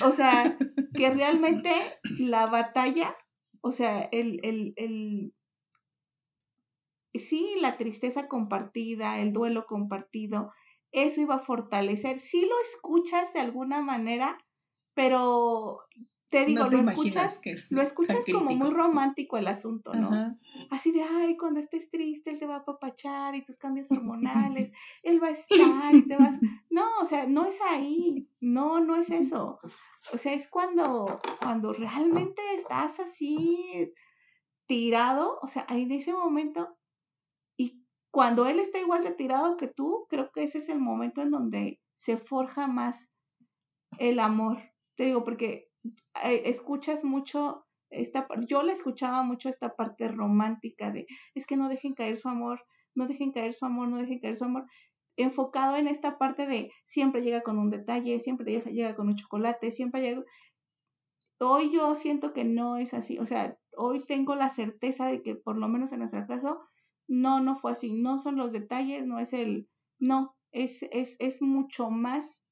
O sea, que realmente la batalla, o sea, el, el, el, sí, la tristeza compartida, el duelo compartido, eso iba a fortalecer. Sí lo escuchas de alguna manera, pero te digo, no te lo escuchas, que es lo escuchas como muy romántico el asunto, ¿no? Ajá. Así de, ay, cuando estés triste, él te va a apapachar y tus cambios hormonales, él va a estar y te vas... No, o sea, no es ahí, no, no es eso. O sea, es cuando, cuando realmente estás así tirado, o sea, ahí de ese momento, y cuando él está igual de tirado que tú, creo que ese es el momento en donde se forja más el amor. Te digo, porque escuchas mucho esta, yo le escuchaba mucho esta parte romántica de, es que no dejen caer su amor, no dejen caer su amor, no dejen caer su amor, enfocado en esta parte de siempre llega con un detalle, siempre llega, llega con un chocolate, siempre llega... Hoy yo siento que no es así, o sea, hoy tengo la certeza de que por lo menos en nuestro caso, no, no fue así, no son los detalles, no es el, no, es, es, es mucho más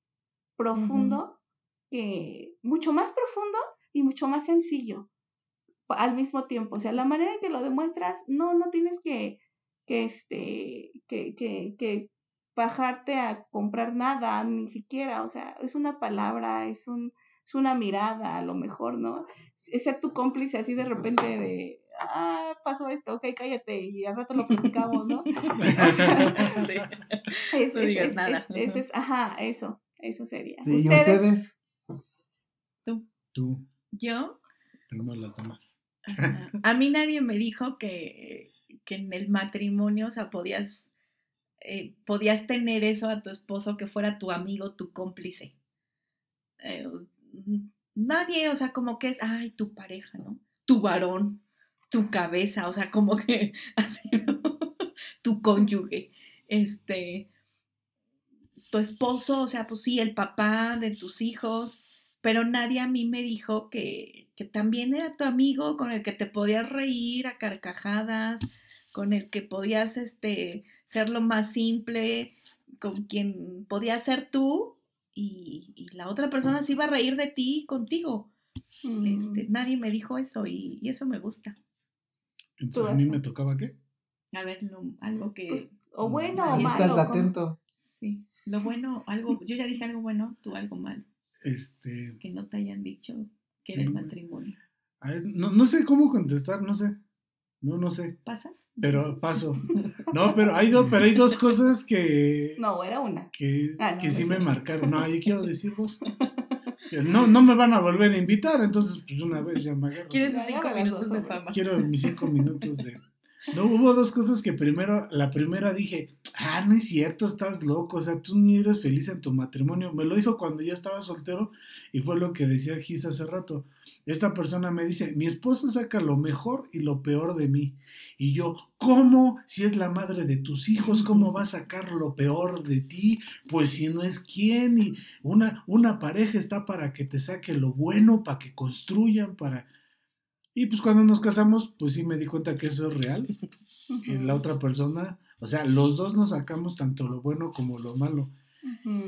profundo que, mucho más profundo y mucho más sencillo al mismo tiempo. O sea, la manera en que lo demuestras, no, no tienes que, que este, que, que, que bajarte a comprar nada, ni siquiera, o sea, es una palabra, es un, es una mirada, a lo mejor, ¿no? Es ser tu cómplice así de repente de, ah, pasó esto, ok, cállate, y al rato lo platicamos, ¿no? Es- No digas nada. ajá, eso, eso sería. Sí, ¿y ustedes? Tú, Yo, primero las demás. ajá, a mí nadie me dijo que, que en el matrimonio, o sea, podías, eh, podías tener eso a tu esposo que fuera tu amigo, tu cómplice. Eh, nadie, o sea, como que es, ay, tu pareja, ¿no? Tu varón, tu cabeza, o sea, como que así, ¿no? tu cónyuge, este, tu esposo, o sea, pues sí, el papá de tus hijos, pero nadie a mí me dijo que, que también era tu amigo con el que te podías reír a carcajadas, con el que podías este, ser lo más simple, con quien podías ser tú y, y la otra persona se iba a reír de ti contigo. Mm, Este, nadie me dijo eso y, y eso me gusta. Entonces, ¿a mí me tocaba qué? A ver, lo- algo que... pues, o bueno o Ahí malo. estás como- atento. sí, lo bueno, algo, yo ya dije algo bueno, tú algo mal, Este, que no te hayan dicho que era el matrimonio. a ver, no, no sé cómo contestar, no sé. No, no sé. ¿Pasas? Pero paso. No, pero hay, dos pero hay dos cosas que, No, era una. que, Ah, no, que no sí me marcaron. No, yo quiero decir dos. Que No, no me van a volver a invitar, entonces pues una vez ya me agarro. ¿Quieres cinco minutos de fama? Quiero mis cinco minutos de... No, hubo dos cosas que primero, la primera dije, ah, no es cierto, estás loco, o sea, tú ni eres feliz en tu matrimonio. Me lo dijo cuando yo estaba soltero y fue lo que decía Gis hace rato. Esta persona me dice, mi esposa saca lo mejor y lo peor de mí. Y yo, ¿cómo? Si es la madre de tus hijos, ¿cómo va a sacar lo peor de ti? Pues si no es quién. Y una, una pareja está para que te saque lo bueno, para que construyan, para... Y pues cuando nos casamos, pues sí me di cuenta que eso es real. Y la otra persona, o sea, los dos nos sacamos tanto lo bueno como lo malo.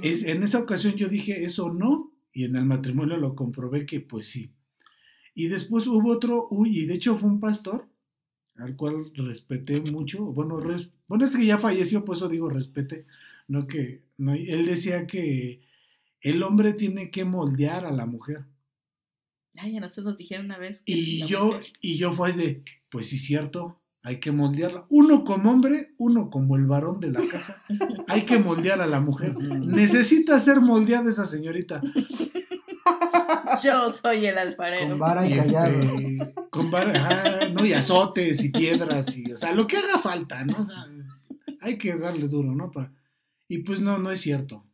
Es, en esa ocasión yo dije, eso no, y en el matrimonio lo comprobé que pues sí. Y después hubo otro, uy, y de hecho fue un pastor, al cual respeté mucho, bueno, res- bueno es que ya falleció, por eso digo respete, no que, no, él decía que el hombre tiene que moldear a la mujer. Ay, a nosotros nos dijeron una vez que Y yo, mujer- y yo fue de, pues sí, cierto, hay que moldearla. Uno como hombre, uno como el varón de la casa. Hay que moldear a la mujer. Necesita ser moldeada esa señorita. Yo soy el alfarero. Con vara y Y callado. este, con vara- no, y azotes y piedras y, o sea, lo que haga falta, ¿no? O sea, hay que darle duro, ¿no? Para, y pues no, no es cierto.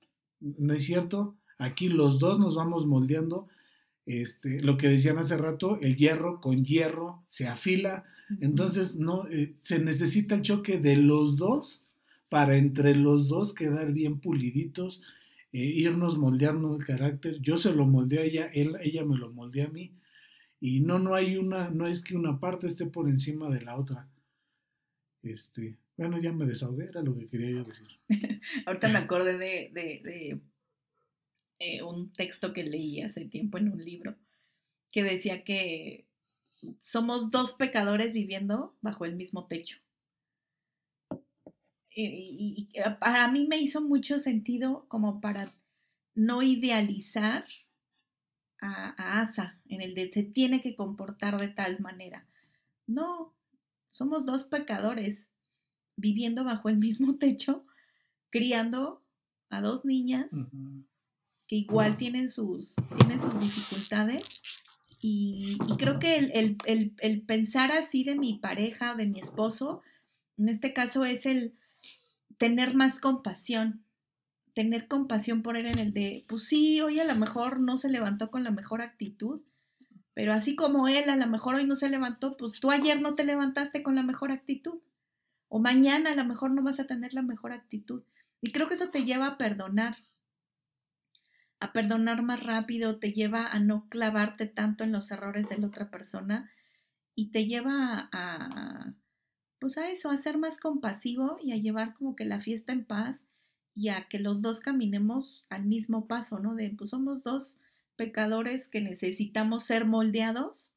No es cierto. Aquí los dos nos vamos moldeando. Este, lo que decían hace rato, el hierro con hierro se afila. Entonces, no, eh, se necesita el choque de los dos para entre los dos quedar bien puliditos, eh, irnos moldeando el carácter. Yo se lo moldeé a ella, él, ella me lo moldeó a mí. Y no, no hay una, no es que una parte esté por encima de la otra. Este, bueno, ya me desahogué, era lo que quería yo decir. Ahorita me acordé de, de- de, eh, un texto que leí hace tiempo en un libro que decía que somos dos pecadores viviendo bajo el mismo techo. Y, y- y para mí me hizo mucho sentido como para no idealizar a, a Asa en el de se tiene que comportar de tal manera. No, somos dos pecadores viviendo bajo el mismo techo, criando a dos niñas que igual tienen sus, tienen sus dificultades. Y, y creo que el, el- el- el pensar así de mi pareja, de mi esposo, en este caso es el tener más compasión, tener compasión por él en el de, pues sí, hoy a lo mejor no se levantó con la mejor actitud, Pero así como él a lo mejor hoy no se levantó, pues tú ayer no te levantaste con la mejor actitud. O mañana a lo mejor no vas a tener la mejor actitud. Y creo que eso te lleva a perdonar. A perdonar más rápido, te lleva a no clavarte tanto en los errores de la otra persona y te lleva a, pues a eso, a ser más compasivo y a llevar como que la fiesta en paz y a que los dos caminemos al mismo paso, ¿no? De, pues somos dos pecadores que necesitamos ser moldeados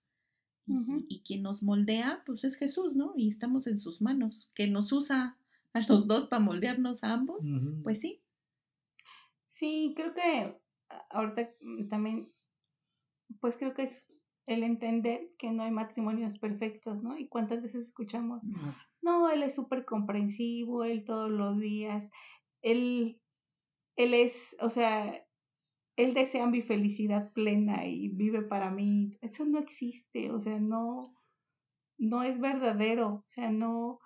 y, quien nos moldea, pues es Jesús, ¿no? Y estamos en sus manos, que nos usa a los dos para moldearnos a ambos, pues sí. Sí, creo que ahorita también, pues creo que es el entender que no hay matrimonios perfectos, ¿no? Y cuántas veces escuchamos, no, él es súper comprensivo, él todos los días, él, él es, o sea, él desea mi felicidad plena y vive para mí. Eso no existe, o sea, no, no es verdadero, o sea, no,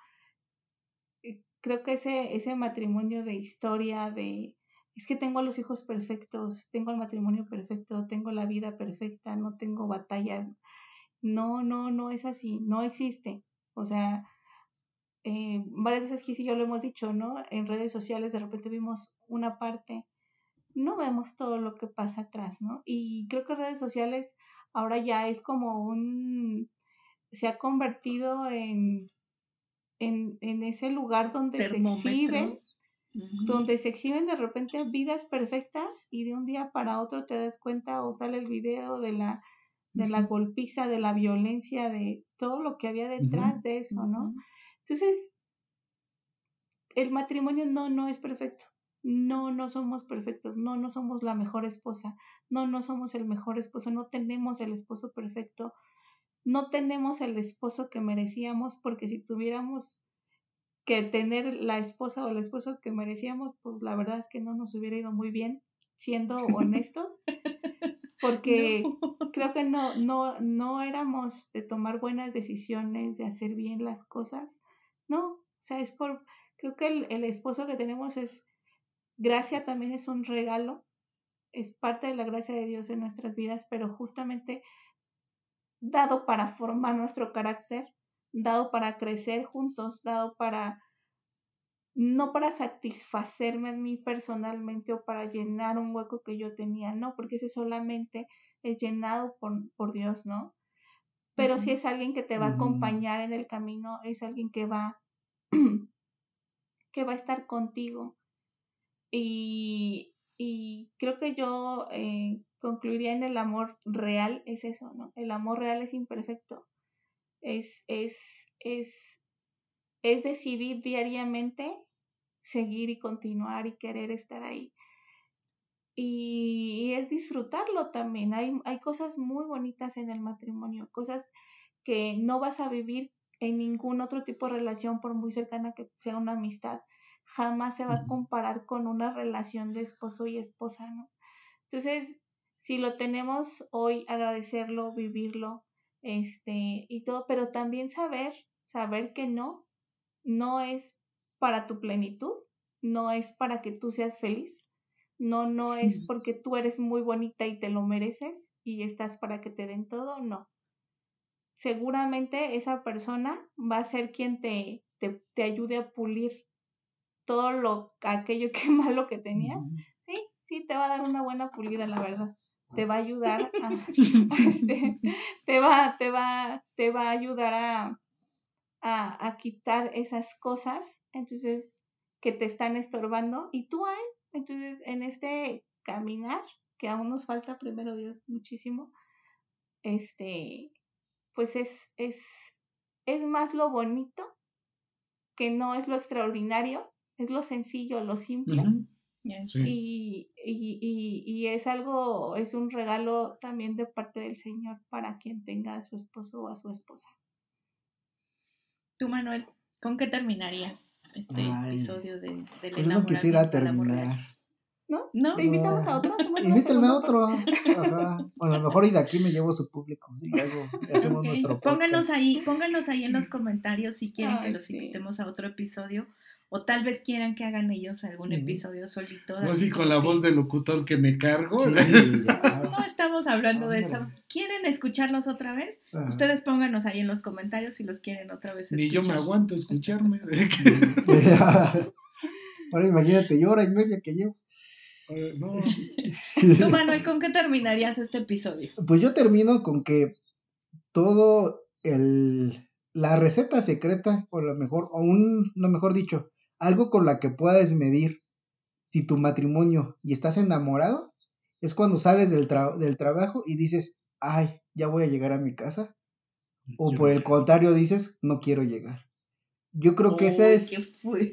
eh, creo que ese, ese matrimonio de historia, de, es que tengo a los hijos perfectos, tengo el matrimonio perfecto, tengo la vida perfecta, no tengo batallas. No, no, no es así, no existe. O sea, eh, varias veces Gis y yo lo hemos dicho, ¿no? En redes sociales de repente vimos una parte, no vemos todo lo que pasa atrás, ¿no? Y creo que redes sociales ahora ya es como un, se ha convertido en, en, en ese lugar donde se donde se exhiben de repente vidas perfectas y de un día para otro te das cuenta o sale el video de la, de la golpiza, de la violencia, de todo lo que había detrás de eso, ¿no? Entonces, el matrimonio no, no es perfecto. No, no somos perfectos. No, no somos la mejor esposa. No, no somos el mejor esposo. No tenemos el esposo perfecto. No tenemos el esposo que merecíamos porque si tuviéramos que tener la esposa o el esposo que merecíamos, pues la verdad es que no nos hubiera ido muy bien, siendo honestos, porque creo que no, no, no éramos de tomar buenas decisiones, de hacer bien las cosas, no, o sea, es por, creo que el, el esposo que tenemos es, gracia también es un regalo, es parte de la gracia de Dios en nuestras vidas, pero justamente dado para formar nuestro carácter, dado para crecer juntos, dado para, no para satisfacerme a mí personalmente o para llenar un hueco que yo tenía, no, porque ese solamente es llenado por, por Dios, ¿no? Pero si es alguien que te va a acompañar en el camino, es alguien que va, que va a estar contigo. Y, y creo que yo eh, concluiría en el amor real, es eso, ¿no? El amor real es imperfecto es, es, es, es decidir diariamente seguir y continuar y querer estar ahí. Y, es disfrutarlo también. Hay, hay cosas muy bonitas en el matrimonio, cosas que no vas a vivir en ningún otro tipo de relación, por muy cercana que sea una amistad. Jamás se va a comparar con una relación de esposo y esposa, ¿no? Entonces, si lo tenemos hoy, agradecerlo, vivirlo, este, y todo, pero también saber, saber que no, no es para tu plenitud, no es para que tú seas feliz, no, no es porque tú eres muy bonita y te lo mereces y estás para que te den todo, no. Seguramente esa persona va a ser quien te, te, te ayude a pulir todo lo, aquello que malo que tenías. Sí, sí, te va a dar una buena pulida, la verdad te va a ayudar a, este, te va, te va, te va a ayudar a, a, a, quitar esas cosas, entonces, que te están estorbando, y tú hay, entonces, en este caminar, que aún nos falta, primero Dios, muchísimo, este, pues es, es, es más lo bonito que no es lo extraordinario, es lo sencillo, lo simple. Y, y, y, es algo, es un regalo también de parte del Señor para quien tenga a su esposo o a su esposa. Tú, Manuel, ¿con qué terminarías este episodio de, del pues no quisiera terminar. ¿No? ¿No? ¿Te invitamos a otro? Invítenme a otro. Ajá. a lo mejor y de aquí me llevo su público. Y algo, hacemos nuestro Pónganos ahí, pónganos ahí en los comentarios si quieren que los invitemos a otro episodio o tal vez quieran que hagan ellos algún episodio solito. No así con la voz del locutor que me cargo. Sí. No estamos hablando de eso. ¿Quieren escucharlos otra vez? Ajá. Ustedes pónganos ahí en los comentarios si los quieren otra vez Ni yo me escuchar. aguanto escucharme. Ahora imagínate, yo hora y media que llevo. no, Tú, Manuel, ¿con qué terminarías este episodio? Pues yo termino con que todo el la receta secreta, o lo mejor, o un, no mejor dicho, algo con la que puedes medir si tu matrimonio y estás enamorado, es cuando sales del, tra- del trabajo y dices, ay, ya voy a llegar a mi casa. O Yo- por el contrario dices, no quiero llegar. Yo creo que ese es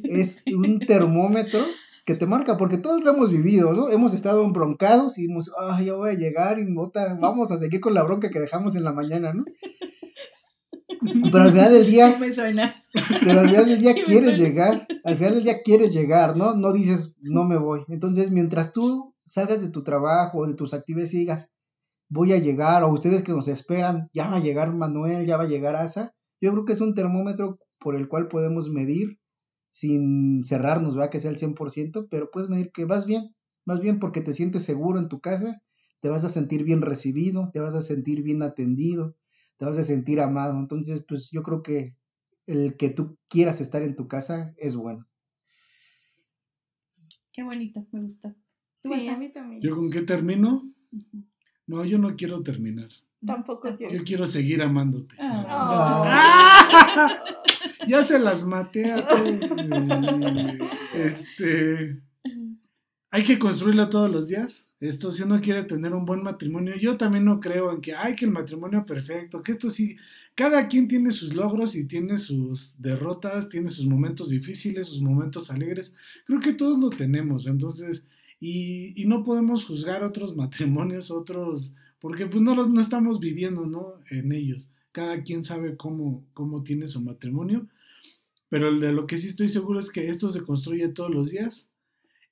es un termómetro que te marca, porque todos lo hemos vivido, ¿no? Hemos estado embroncados y hemos, ah, ya voy a llegar y bota, vamos a seguir con la bronca que dejamos en la mañana, ¿no? Pero al final del Sí día, me suena. pero al final del día Sí quieres llegar, al final del día quieres llegar, ¿no? No dices, no me voy. Entonces, mientras tú salgas de tu trabajo o de tus actividades y digas, voy a llegar, o ustedes que nos esperan, ya va a llegar Manuel, ya va a llegar Asa, yo creo que es un termómetro por el cual podemos medir sin cerrarnos, ¿verdad? Que sea el 100%, pero puedes medir que vas bien, vas bien porque te sientes seguro en tu casa, te vas a sentir bien recibido, te vas a sentir bien atendido, te vas a sentir amado. Entonces, pues yo creo que el que tú quieras estar en tu casa es bueno. Qué bonito, me gustó. ¿Tú, Sí, a mí también. ¿Yo con qué termino? No, yo no quiero terminar. Tampoco quiero. Yo quiero seguir amándote. Ah. Ya se las maté a todos. Este. Hay que construirlo todos los días. Esto, si uno quiere tener un buen matrimonio, yo también no creo en que, ay, que el matrimonio perfecto, que esto sí, cada quien tiene sus logros y tiene sus derrotas, tiene sus momentos difíciles, sus momentos alegres. Creo que todos lo tenemos, entonces, y, y no podemos juzgar otros matrimonios, otros, porque pues no los no estamos viviendo, ¿no? En ellos. Cada quien sabe cómo, cómo tiene su matrimonio, pero de lo que sí estoy seguro es que esto se construye todos los días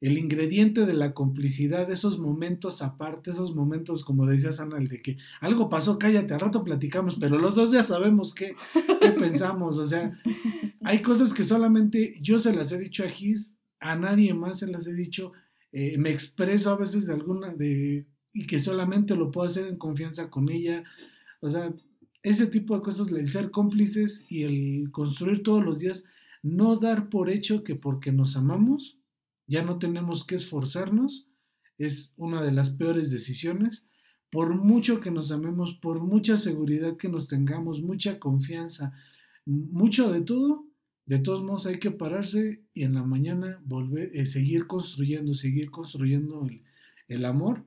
el ingrediente de la complicidad, esos momentos aparte, esos momentos, como decía Sana, el de que algo pasó, cállate, al rato platicamos, pero los dos ya sabemos qué, qué pensamos, o sea, hay cosas que solamente yo se las he dicho a Gis, a nadie más se las he dicho, eh, me expreso a veces de alguna, de, y que solamente lo puedo hacer en confianza con ella, o sea, ese tipo de cosas, el ser cómplices y el construir todos los días, no dar por hecho que porque nos amamos, ya no tenemos que esforzarnos, es una de las peores decisiones. Por mucho que nos amemos, por mucha seguridad que nos tengamos, mucha confianza, mucho de todo, de todos modos hay que pararse y en la mañana volver, eh, seguir construyendo, seguir construyendo el, el amor,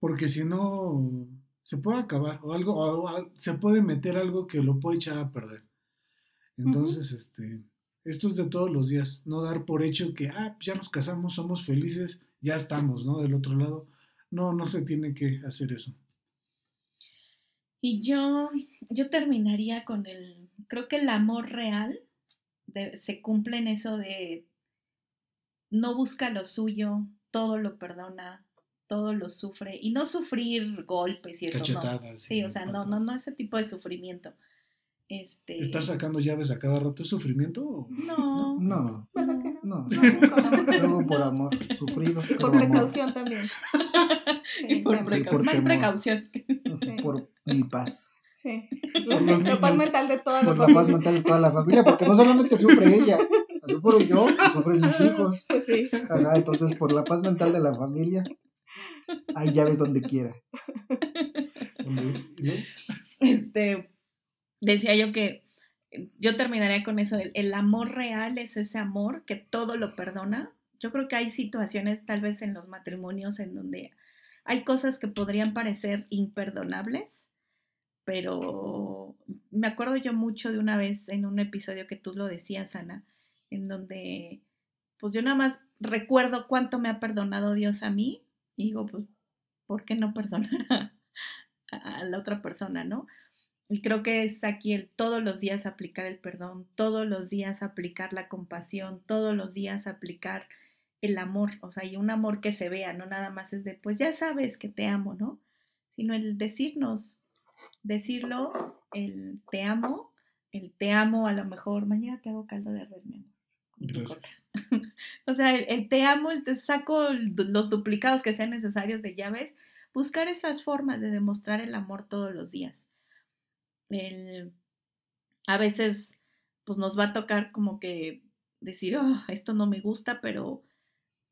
porque si no se puede acabar o algo, o, o, se puede meter algo que lo puede echar a perder. Entonces, uh -huh. este, esto es de todos los días, no dar por hecho que, ah, ya nos casamos, somos felices, ya estamos, ¿no? Del otro lado. No, no se tiene que hacer eso. Y yo, yo terminaría con el, creo que el amor real de, se cumple en eso de no busca lo suyo, todo lo perdona, todo lo sufre, y no sufrir golpes y eso, no. Sí, o sea, no, no, no ese tipo de sufrimiento. Este... ¿Estar sacando llaves a cada rato es sufrimiento? O... No. No. ¿Verdad que no? No. No. Luego por amor, sufrido. Y por precaución amor. también. Sí, por sí, precau por más temor. precaución. Por mi paz. Sí. Por la paz mental de toda la Por la familia. paz mental de toda la familia, porque no solamente sufre ella, sufro yo, sufren mis hijos. Pues sí. Ajá, entonces por la paz mental de la familia, hay llaves donde quiera. Este, decía yo que yo terminaría con eso, el, amor real es ese amor que todo lo perdona. Yo creo que hay situaciones tal vez en los matrimonios en donde hay cosas que podrían parecer imperdonables, pero me acuerdo yo mucho de una vez en un episodio que tú lo decías, Ana, en donde pues yo nada más recuerdo cuánto me ha perdonado Dios a mí y digo, pues, ¿por qué no perdonar a la otra persona, no? Y creo que es aquí el todos los días aplicar el perdón, todos los días aplicar la compasión, todos los días aplicar el amor, o sea, y un amor que se vea, no nada más es de, pues ya sabes que te amo, ¿no? Sino el decirnos, decirlo, el te amo, el te amo, a lo mejor mañana te hago caldo de res, mi o sea, el, el te amo, el te saco los duplicados que sean necesarios de llaves, buscar esas formas de demostrar el amor todos los días. A veces, pues nos va a tocar como que decir, "Oh, esto no me gusta, pero,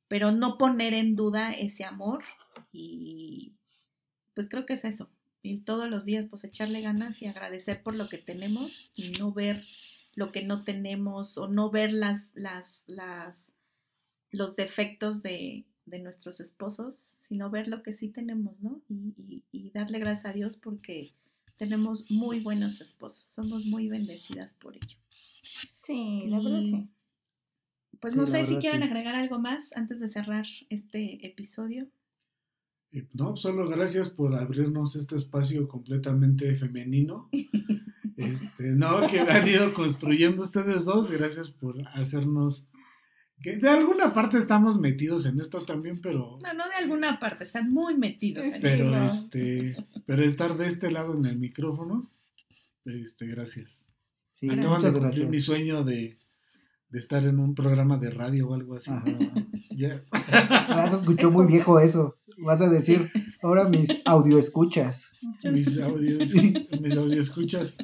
pero no poner en duda ese amor y pues creo que es eso. Y todos los días pues echarle ganas y agradecer por lo que tenemos y no ver lo que no tenemos o no ver las, las, las, los defectos de, de nuestros esposos, sino ver lo que sí tenemos, ¿no? Y- y darle gracias a Dios porque tenemos muy buenos esposos, somos muy bendecidas por ello. Sí, la verdad sí. Pues Sí, no sé si quieren sí. agregar algo más antes de cerrar este episodio. Eh, No, solo gracias por abrirnos este espacio completamente femenino. Este, no, que han ido construyendo ustedes dos. Gracias por hacernos. Que de alguna parte estamos metidos en esto también, pero. No, no de alguna parte, están muy metidos. en Pero no. este. Pero estar de este lado en el micrófono. Este, gracias. Sí, Acaban de muchas cumplir gracias. mi sueño de, de estar en un programa de radio o algo así. Ajá. Ya. Ah, se escuchó muy viejo eso. Vas a decir, ahora mis audio escuchas. mis audios, mis audio escuchas.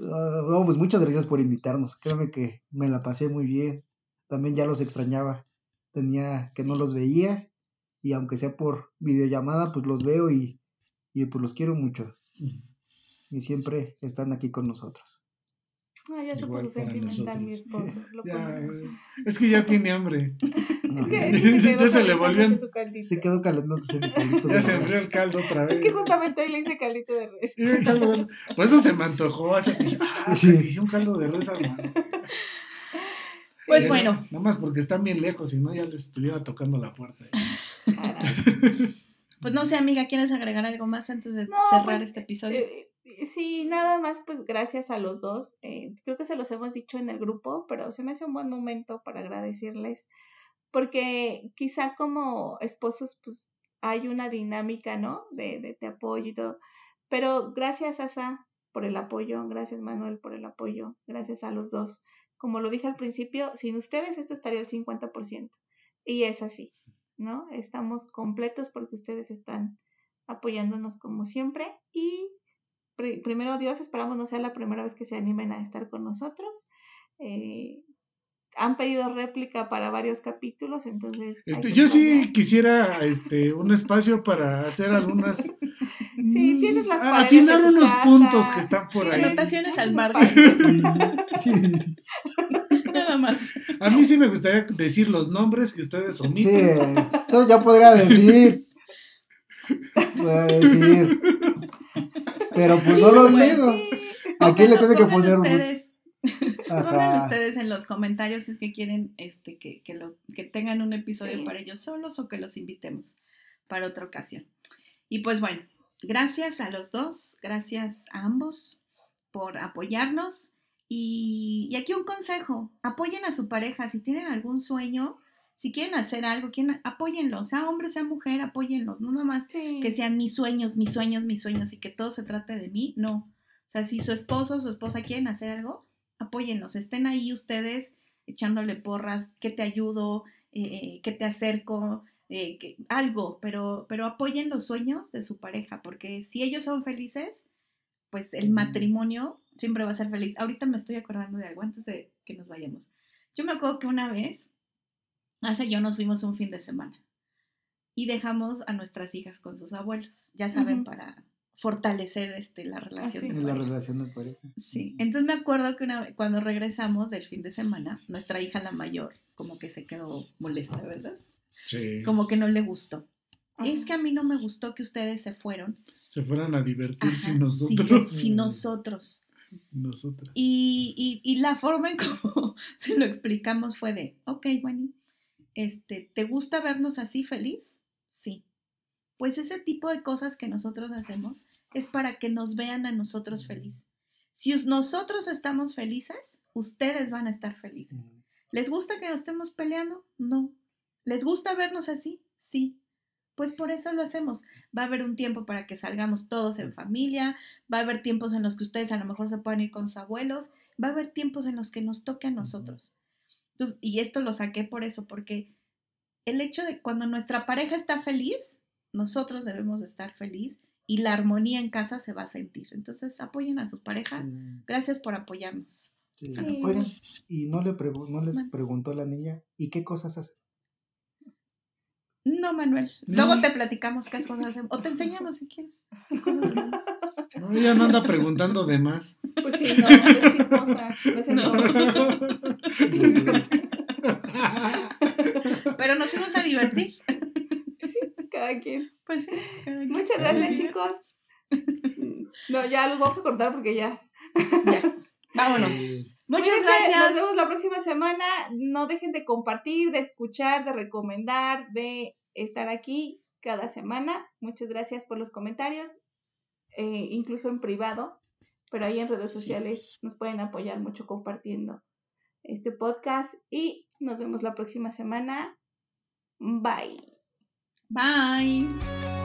Ah, no, pues muchas gracias por invitarnos. Créeme que me la pasé muy bien. También ya los extrañaba. Tenía que no los veía. Y aunque sea por videollamada, pues los veo y, y pues los quiero mucho. Y siempre están aquí con nosotros. Ah, ya su para sentimental mi esposo. Lo Ya, es que ya tiene hambre. Es que que se Ya se le volvió. Se quedó calentándose mi caldito Ya de se enfrió el caldo otra vez. Es que justamente hoy le hice caldito de res. Por eso se me antojó. Hace... Ah, Sí. bendición caldo de res, hermano. Pues Ya, bueno. Nada más porque están bien lejos, si no ya les estuviera tocando la puerta. Pues no sé, amiga, ¿quieres agregar algo más antes de No, cerrar pues, este episodio? Eh, eh, sí, nada más, pues gracias a los dos. Eh, creo que se los hemos dicho en el grupo, pero se me hace un buen momento para agradecerles, porque quizá como esposos, pues hay una dinámica, ¿no? De, de, de apoyo y todo. Pero gracias, Asa, por el apoyo, gracias, Manuel, por el apoyo, gracias a los dos. Como lo dije al principio, sin ustedes esto estaría al 50%. Y es así, ¿no? Estamos completos porque ustedes están apoyándonos como siempre y pri- primero Dios, esperamos no sea la primera vez que se animen a estar con nosotros. Eh, han pedido réplica para varios capítulos, entonces... Este, yo sí quisiera este, un espacio para hacer algunas. Sí, tienes las Afinar unos casa. puntos que están por ahí. Anotaciones al margen. Nada más. A mí sí me gustaría decir los nombres que ustedes Sí, omiten. eso ya podría decir. Podría decir. Pero pues no los Bueno. digo. Sí. Aquí le tiene que poner ustedes, pongan ustedes en los comentarios si es que quieren este, que, que, lo, que tengan un episodio Sí. para ellos solos o que los invitemos para otra ocasión. Y pues bueno, gracias a los dos, gracias a ambos por apoyarnos. Y, y aquí un consejo, apoyen a su pareja, si tienen algún sueño, si quieren hacer algo, quieren, apóyenlo, sea hombre, sea mujer, apóyenlos, no nada más Sí. que sean mis sueños, mis sueños, mis sueños y que todo se trate de mí, no. O sea, si su esposo o su esposa quieren hacer algo, apóyenlos, estén ahí ustedes echándole porras, que te ayudo, eh, que te acerco, eh, que, algo, pero, pero apoyen los sueños de su pareja, porque si ellos son felices, pues el matrimonio siempre va a ser feliz. Ahorita me estoy acordando de algo antes de que nos vayamos. Yo me acuerdo que una vez, hace y yo nos fuimos un fin de semana y dejamos a nuestras hijas con sus abuelos, ya saben, para fortalecer este, la relación. sí. de la pareja. relación de pareja. Sí, entonces me acuerdo que una vez- cuando regresamos del fin de semana, nuestra hija la mayor como que se quedó molesta, ¿verdad? Sí. Como que no le gustó. Es que a mí no me gustó que ustedes se fueron. Se fueran a divertir Ajá, sin nosotros. sin nosotros. Nosotras. Y, y, y la forma en cómo se lo explicamos fue de, ok, bueno, este, ¿te gusta vernos así feliz? Sí. Pues ese tipo de cosas que nosotros hacemos es para que nos vean a nosotros felices. Si nosotros estamos felices, ustedes van a estar felices. ¿Les gusta que nos estemos peleando? No. ¿Les gusta vernos así? Sí. Pues por eso lo hacemos. Va a haber un tiempo para que salgamos todos en familia, va a haber tiempos en los que ustedes a lo mejor se puedan ir con sus abuelos, va a haber tiempos en los que nos toque a nosotros. Entonces, y esto lo saqué por eso, porque el hecho de cuando nuestra pareja está feliz, nosotros debemos de estar feliz y la armonía en casa se va a sentir. Entonces, apoyen a su pareja. Sí, Gracias por apoyarnos. sí. a Sí. Oigan, nosotros. y no le no les preguntó la niña, ¿y qué cosas hace? No, Manuel. No. Luego te platicamos qué cosas hacemos. O te enseñamos si quieres. qué cosas hacemos. No, ella no anda preguntando de más. Pues sí, no, es chismosa. No. Sí. Pero nos fuimos a divertir. Cada quien. Pues sí. cada quien. Muchas gracias, chicos. No, ya los vamos a cortar porque ya. Ya. Vámonos. Muchas Cuídense, gracias. Nos vemos la próxima semana. No dejen de compartir, de escuchar, de recomendar, de estar aquí cada semana. Muchas gracias por los comentarios, eh, incluso en privado, pero ahí en redes sociales nos pueden apoyar mucho compartiendo este podcast y nos vemos la próxima semana. Bye. Bye.